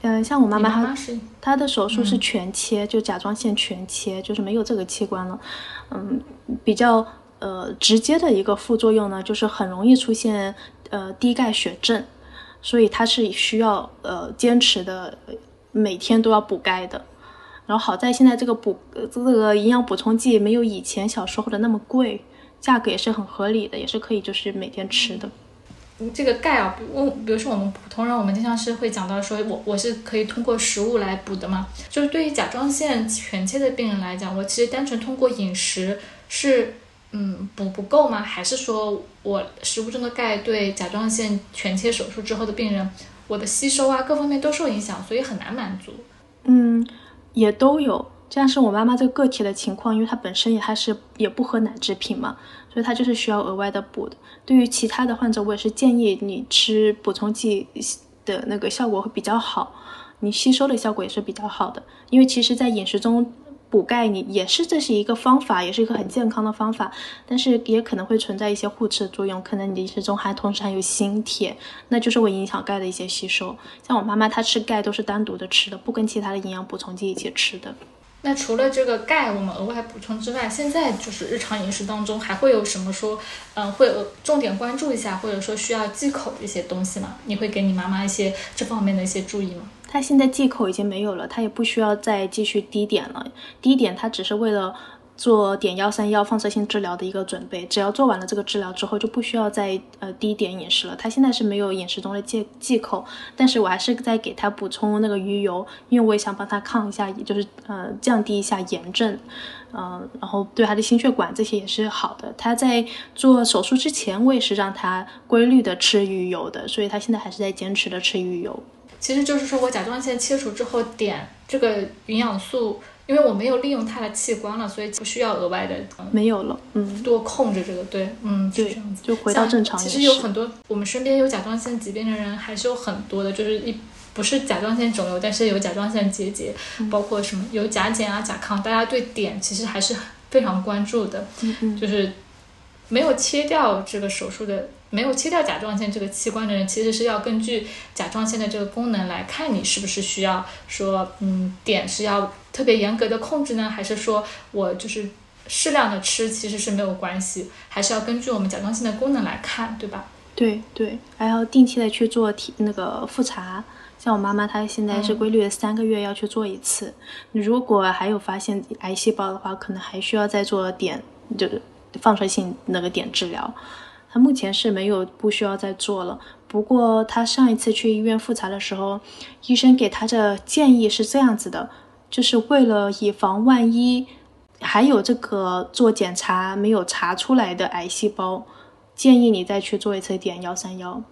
嗯，像我妈妈，她她的手术是全切，就甲状腺全切，就是没有这个器官了。嗯，比较呃直接的一个副作用呢，就是很容易出现。呃，低钙血症，所以他是需要呃坚持的，每天都要补钙的。然后好在现在这个补这个营养补充剂没有以前小时候的那么贵，价格也是很合理的，也是可以就是每天吃的。这个钙啊，比比如说我们普通人，我们经常是会讲到说，我我是可以通过食物来补的嘛。就是对于甲状腺全切的病人来讲，我其实单纯通过饮食是。嗯，补不够吗？还是说我食物中的钙对甲状腺全切手术之后的病人，我的吸收啊各方面都受影响，所以很难满足。嗯，也都有。这样是我妈妈这个个体的情况，因为她本身也还是也不喝奶制品嘛，所以她就是需要额外的补的。对于其他的患者，我也是建议你吃补充剂的那个效果会比较好，你吸收的效果也是比较好的。因为其实，在饮食中。补钙，你也是这是一个方法，也是一个很健康的方法，但是也可能会存在一些互斥的作用，可能你的饮食中还同时含有锌、铁，那就是会影响钙的一些吸收。像我妈妈，她吃钙都是单独的吃的，不跟其他的营养补充剂一起吃的。那除了这个钙，我们额外补充之外，现在就是日常饮食当中还会有什么说，嗯，会重点关注一下，或者说需要忌口的一些东西吗？你会给你妈妈一些这方面的一些注意吗？他现在忌口已经没有了，他也不需要再继续低碘了。低碘他只是为了做碘幺三幺放射性治疗的一个准备，只要做完了这个治疗之后，就不需要再呃低碘饮食了。他现在是没有饮食中的戒忌口，但是我还是在给他补充那个鱼油，因为我也想帮他抗一下，也就是呃降低一下炎症，嗯，然后对他的心血管这些也是好的。他在做手术之前，我也是让他规律的吃鱼油的，所以他现在还是在坚持的吃鱼油。其实就是说我甲状腺切除之后，碘这个营养素，因为我没有利用它的器官了，所以不需要额外的，没有了，嗯，多控制这个，对，嗯，对这样子，就回到正常。其实有很多我们身边有甲状腺疾病的人还是有很多的，就是一不是甲状腺肿瘤，但是有甲状腺结节，包括什么有甲减啊、甲亢，大家对碘其实还是非常关注的，就是没有切掉这个手术的。没有切掉甲状腺这个器官的人，其实是要根据甲状腺的这个功能来看你是不是需要说，嗯，碘是要特别严格的控制呢，还是说我就是适量的吃，其实是没有关系，还是要根据我们甲状腺的功能来看，对吧？对对，还要定期的去做体那个复查，像我妈妈她现在是规律的三个月要去做一次，如果还有发现癌细胞的话，可能还需要再做碘，就是放射性那个碘治疗。他目前是没有不需要再做了，不过他上一次去医院复查的时候，医生给他的建议是这样子的，就是为了以防万一，还有这个做检查没有查出来的癌细胞，建议你再去做一次碘幺三幺。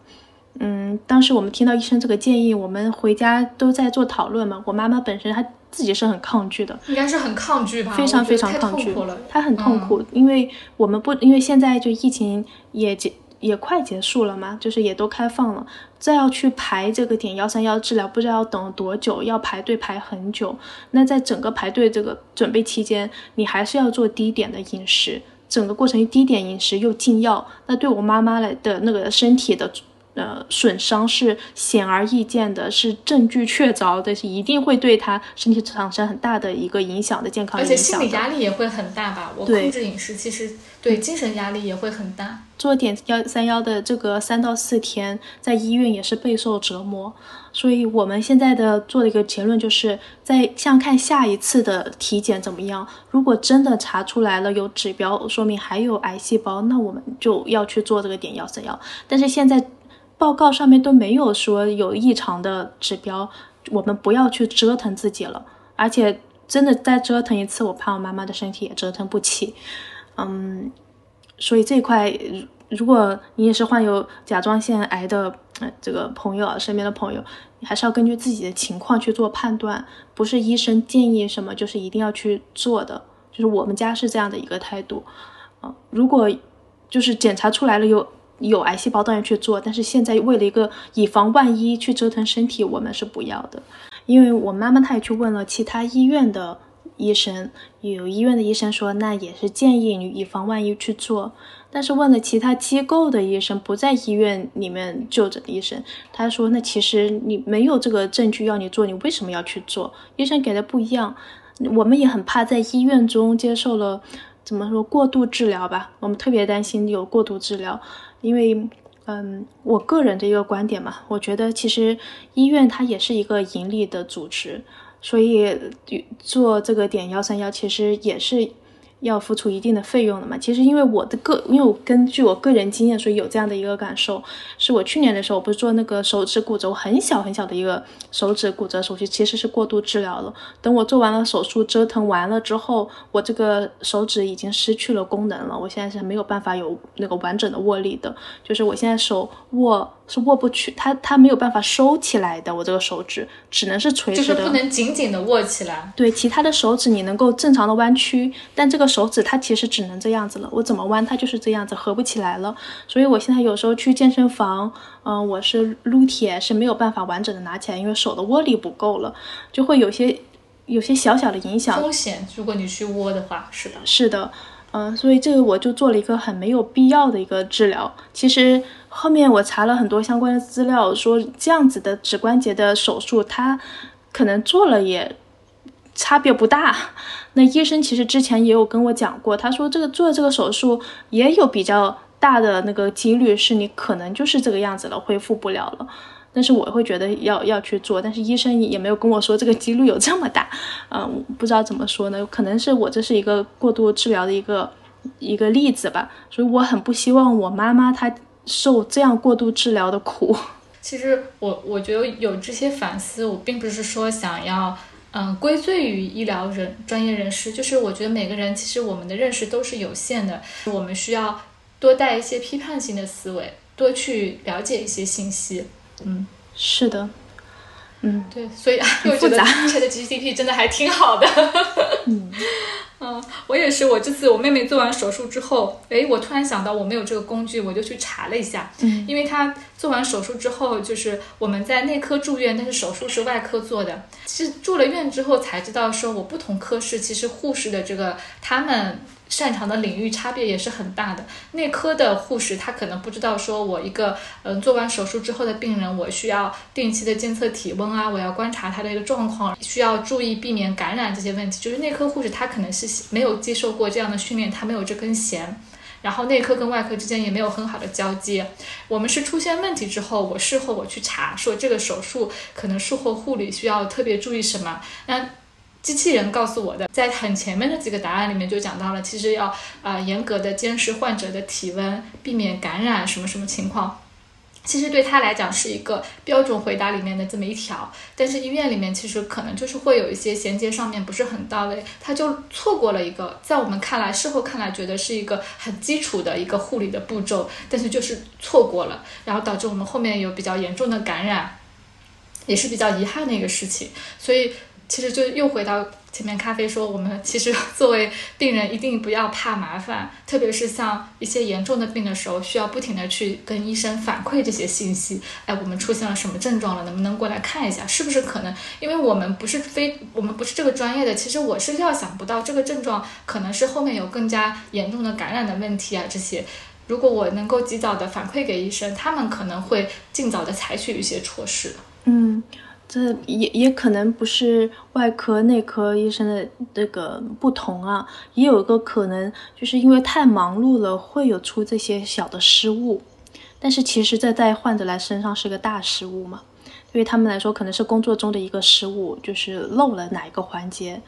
嗯，当时我们听到医生这个建议，我们回家都在做讨论嘛。我妈妈本身她自己是很抗拒的，应该是很抗拒吧？非常非常抗拒，他很痛苦，因为我们不，因为现在就疫情也结也快结束了嘛，就是也都开放了，再要去排这个点幺三幺治疗，不知道要等多久，要排队排很久。那在整个排队这个准备期间，你还是要做低点的饮食，整个过程低点饮食又禁药，那对我妈妈来的那个身体的。呃损伤是显而易见的，是证据确凿的，是一定会对他身体产生很大的一个影响的健康影响。而且心理压力也会很大吧？我控制饮食，其实对精神压力也会很大。做点幺三幺的这个三到四天，在医院也是备受折磨。所以我们现在的做的一个结论就是，在像看下一次的体检怎么样。如果真的查出来了有指标，说明还有癌细胞，那我们就要去做这个点幺三幺。但是现在报告上面都没有说有异常的指标，我们不要去折腾自己了。而且真的再折腾一次，我怕我妈妈的身体也折腾不起。嗯，所以这块。如果你也是患有甲状腺癌的这个朋友啊，身边的朋友，你还是要根据自己的情况去做判断，不是医生建议什么就是一定要去做的。就是我们家是这样的一个态度，啊，如果就是检查出来了有有癌细胞，当然去做。但是现在为了一个以防万一去折腾身体，我们是不要的。因为我妈妈她也去问了其他医院的医生，有医院的医生说，那也是建议你以防万一去做。但是问了其他机构的医生，不在医院里面就诊的医生，他说：“那其实你没有这个证据要你做，你为什么要去做？医生给的不一样。我们也很怕在医院中接受了怎么说过度治疗吧？我们特别担心有过度治疗，因为，嗯，我个人的一个观点嘛，我觉得其实医院它也是一个盈利的组织，所以做这个点幺三幺其实也是。”要付出一定的费用的嘛？其实因为我的个，因为我根据我个人经验，所以有这样的一个感受。是我去年的时候，我不是做那个手指骨折，我很小很小的一个手指骨折手术，其实是过度治疗了。等我做完了手术，折腾完了之后，我这个手指已经失去了功能了。我现在是没有办法有那个完整的握力的，就是我现在手握。是握不去，它它没有办法收起来的。我这个手指只能是垂直的，就是不能紧紧的握起来。对，其他的手指你能够正常的弯曲，但这个手指它其实只能这样子了。我怎么弯它就是这样子，合不起来了。所以我现在有时候去健身房，嗯，我是撸铁是没有办法完整的拿起来，因为手的握力不够了，就会有些有些小小的影响。风险，如果你去握的话，是的，是的，嗯，所以这个我就做了一个很没有必要的一个治疗。其实。后面我查了很多相关的资料，说这样子的指关节的手术，它可能做了也差别不大。那医生其实之前也有跟我讲过，他说这个做这个手术也有比较大的那个几率是你可能就是这个样子了，恢复不了了。但是我会觉得要要去做，但是医生也没有跟我说这个几率有这么大。嗯，不知道怎么说呢？可能是我这是一个过度治疗的一个一个例子吧。所以我很不希望我妈妈她。受这样过度治疗的苦，其实我我觉得有这些反思，我并不是说想要嗯归罪于医疗人专业人士，就是我觉得每个人其实我们的认识都是有限的，我们需要多带一些批判性的思维，多去了解一些信息。嗯，是的，嗯，对，所以又觉得目前的 GCP 真的还挺好的。嗯。嗯，我也是。我这次我妹妹做完手术之后，哎，我突然想到我没有这个工具，我就去查了一下。嗯，因为她做完手术之后，就是我们在内科住院，但是手术是外科做的。其实住了院之后才知道，说我不同科室其实护士的这个他们。擅长的领域差别也是很大的。内科的护士他可能不知道，说我一个嗯做完手术之后的病人，我需要定期的监测体温啊，我要观察他的一个状况，需要注意避免感染这些问题。就是内科护士他可能是没有接受过这样的训练，他没有这根弦，然后内科跟外科之间也没有很好的交接。我们是出现问题之后，我事后我去查，说这个手术可能术后护理需要特别注意什么。那机器人告诉我的，在很前面的几个答案里面就讲到了，其实要啊严格的监视患者的体温，避免感染什么什么情况。其实对他来讲是一个标准回答里面的这么一条，但是医院里面其实可能就是会有一些衔接上面不是很到位，他就错过了一个在我们看来事后看来觉得是一个很基础的一个护理的步骤，但是就是错过了，然后导致我们后面有比较严重的感染，也是比较遗憾的一个事情，所以。其实就又回到前面，咖啡说，我们其实作为病人一定不要怕麻烦，特别是像一些严重的病的时候，需要不停的去跟医生反馈这些信息。哎，我们出现了什么症状了？能不能过来看一下？是不是可能？因为我们不是非，我们不是这个专业的，其实我是料想不到这个症状可能是后面有更加严重的感染的问题啊，这些。如果我能够及早的反馈给医生，他们可能会尽早的采取一些措施。嗯，这也也可能不是外科、内科医生的这个不同啊，也有一个可能，就是因为太忙碌了，会有出这些小的失误。但是其实这在患者来身上是个大失误嘛，对于他们来说可能是工作中的一个失误，就是漏了哪一个环节。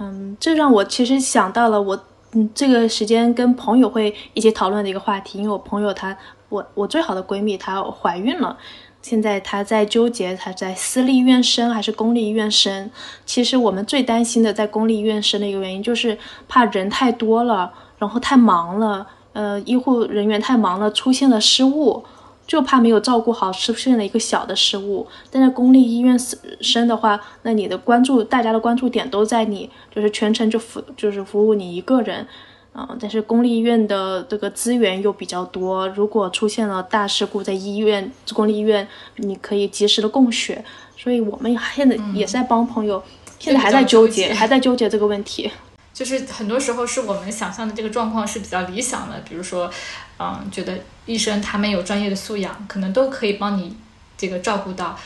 嗯，这让我其实想到了我。嗯，这个时间跟朋友会一起讨论的一个话题，因为我朋友她，我我最好的闺蜜她怀孕了，现在他在纠结他在私立医院生还是公立医院生。其实我们最担心的在公立医院生的一个原因就是怕人太多了，然后太忙了，呃，医护人员太忙了，出现了失误。就怕没有照顾好，出现了一个小的失误。但在公立医院生的话，那你的关注，大家的关注点都在你，就是全程就服，就是服务你一个人。嗯，但是公立医院的这个资源又比较多，如果出现了大事故，在医院，公立医院你可以及时的供血。所以我们现在也是在帮朋友，现在还在纠结，还在纠结这个问题。就是很多时候是我们想象的这个状况是比较理想的，比如说，嗯，觉得医生他们有专业的素养，可能都可以帮你这个照顾到，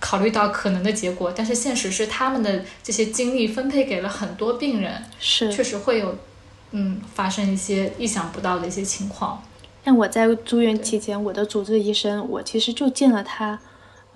考虑到可能的结果。但是现实是他们的这些精力分配给了很多病人，是确实会有，嗯，发生一些意想不到的一些情况。像我在住院期间，我的主治医生，我其实就见了他，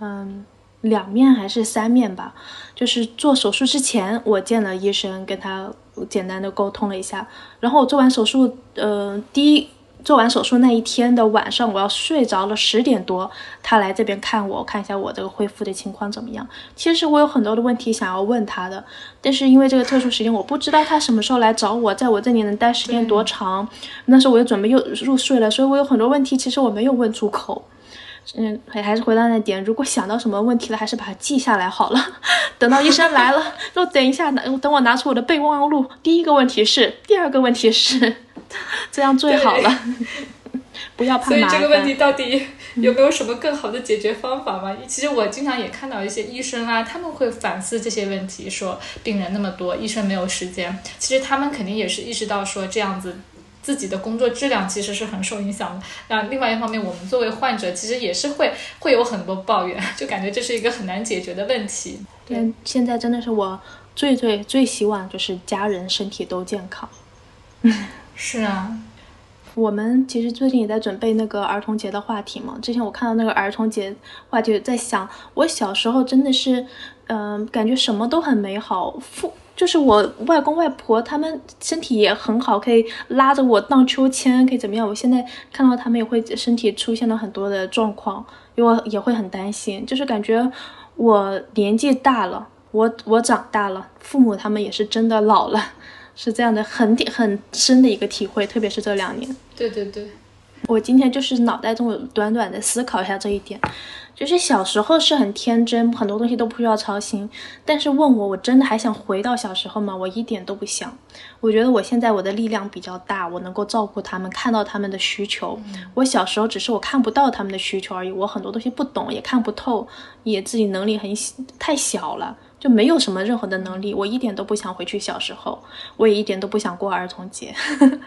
嗯。两面还是三面吧，就是做手术之前，我见了医生，跟他简单的沟通了一下。然后我做完手术，呃，第一做完手术那一天的晚上，我要睡着了，十点多，他来这边看我，看一下我这个恢复的情况怎么样。其实我有很多的问题想要问他的，但是因为这个特殊时间，我不知道他什么时候来找我，在我这里能待时间多长。那时候我又准备又入睡了，所以我有很多问题，其实我没有问出口。嗯，还是回到那点，如果想到什么问题了，还是把它记下来好了。等到医生来了，说等一下，等我拿出我的备忘录。第一个问题是，第二个问题是，这样最好了。不要怕所以这个问题到底有没有什么更好的解决方法吗？其实我经常也看到一些医生啊，他们会反思这些问题，说病人那么多，医生没有时间。其实他们肯定也是意识到说这样子。自己的工作质量其实是很受影响的。那另外一方面，我们作为患者，其实也是会会有很多抱怨，就感觉这是一个很难解决的问题。对，现在真的是我最最最希望就是家人身体都健康。是啊，我们其实最近也在准备那个儿童节的话题嘛。之前我看到那个儿童节话题，在想我小时候真的是，嗯，感觉什么都很美好。父就是我外公外婆他们身体也很好，可以拉着我荡秋千，可以怎么样？我现在看到他们也会身体出现了很多的状况，因为我也会很担心。就是感觉我年纪大了，我我长大了，父母他们也是真的老了，是这样的很很深的一个体会，特别是这两年。对对对，我今天就是脑袋中短短的思考一下这一点。就是小时候是很天真，很多东西都不需要操心。但是问我，我真的还想回到小时候吗？我一点都不想。我觉得我现在我的力量比较大，我能够照顾他们，看到他们的需求。我小时候只是我看不到他们的需求而已，我很多东西不懂，也看不透，也自己能力很太小了，就没有什么任何的能力。我一点都不想回去小时候，我也一点都不想过儿童节，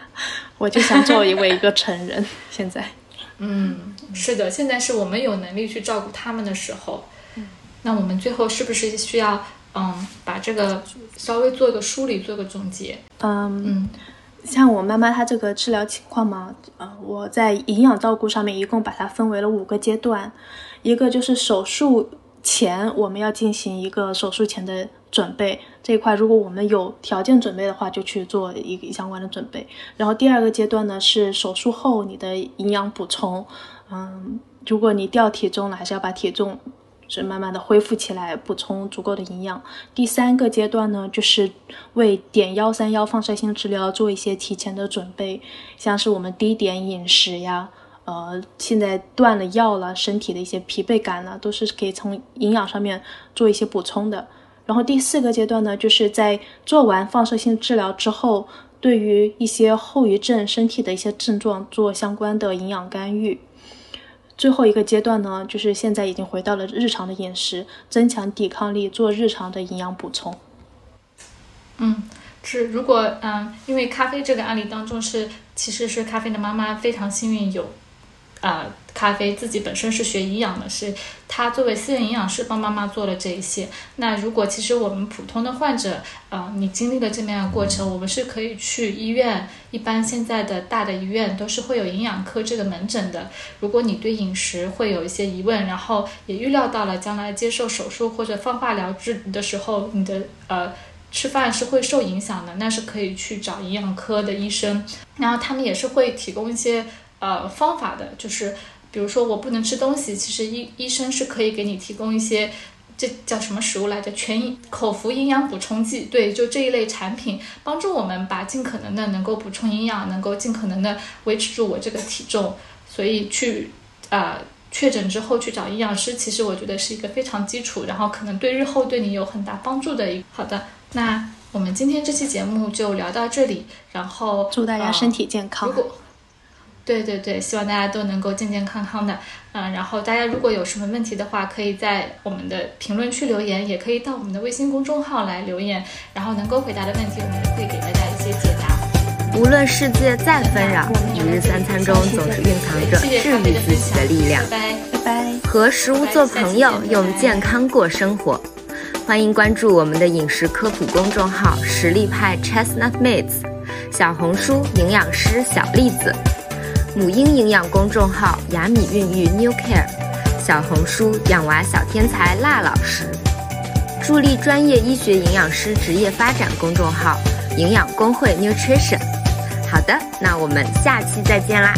我就想做一位一个成人。现在。嗯，是的，现在是我们有能力去照顾他们的时候。嗯，那我们最后是不是需要嗯把这个稍微做个梳理，做个总结？嗯嗯，像我妈妈她这个治疗情况嘛，呃，我在营养照顾上面一共把它分为了五个阶段，一个就是手术前我们要进行一个手术前的。准备这一块，如果我们有条件准备的话，就去做一个相关的准备。然后第二个阶段呢，是手术后你的营养补充。嗯，如果你掉体重了，还是要把体重是慢慢的恢复起来，补充足够的营养。第三个阶段呢，就是为点幺三幺放射性治疗做一些提前的准备，像是我们低碘饮食呀，呃，现在断了药了，身体的一些疲惫感了，都是可以从营养上面做一些补充的。然后第四个阶段呢，就是在做完放射性治疗之后，对于一些后遗症、身体的一些症状做相关的营养干预。最后一个阶段呢，就是现在已经回到了日常的饮食，增强抵抗力，做日常的营养补充。嗯，是如果嗯，因为咖啡这个案例当中是其实是咖啡的妈妈非常幸运有。啊，咖啡自己本身是学营养的，是他作为私人营养师帮妈妈做了这一些。那如果其实我们普通的患者，啊，你经历了这么样的过程，我们是可以去医院，一般现在的大的医院都是会有营养科这个门诊的。如果你对饮食会有一些疑问，然后也预料到了将来接受手术或者放化疗治的时候，你的呃吃饭是会受影响的，那是可以去找营养科的医生，然后他们也是会提供一些。呃，方法的就是，比如说我不能吃东西，其实医医生是可以给你提供一些，这叫什么食物来着？全口服营养补充剂，对，就这一类产品，帮助我们把尽可能的能够补充营养，能够尽可能的维持住我这个体重。所以去呃确诊之后去找营养师，其实我觉得是一个非常基础，然后可能对日后对你有很大帮助的一。好的，那我们今天这期节目就聊到这里，然后祝大家身体健康。如果对对对，希望大家都能够健健康康的，嗯，然后大家如果有什么问题的话，可以在我们的评论区留言，也可以到我们的微信公众号来留言，然后能够回答的问题，我们会给大家一些解答。无论世界再纷扰，一日三餐中总是蕴藏着治愈自己的力量。拜拜拜拜，和食物做朋友，用健康过生活。欢迎关注我们的饮食科普公众号“实力派 Chestnut Mates”，小红书营养师小栗子。母婴营养公众号雅米孕育 New Care，小红书养娃小天才辣老师，助力专业医学营养师职业发展公众号营养工会 Nutrition。好的，那我们下期再见啦。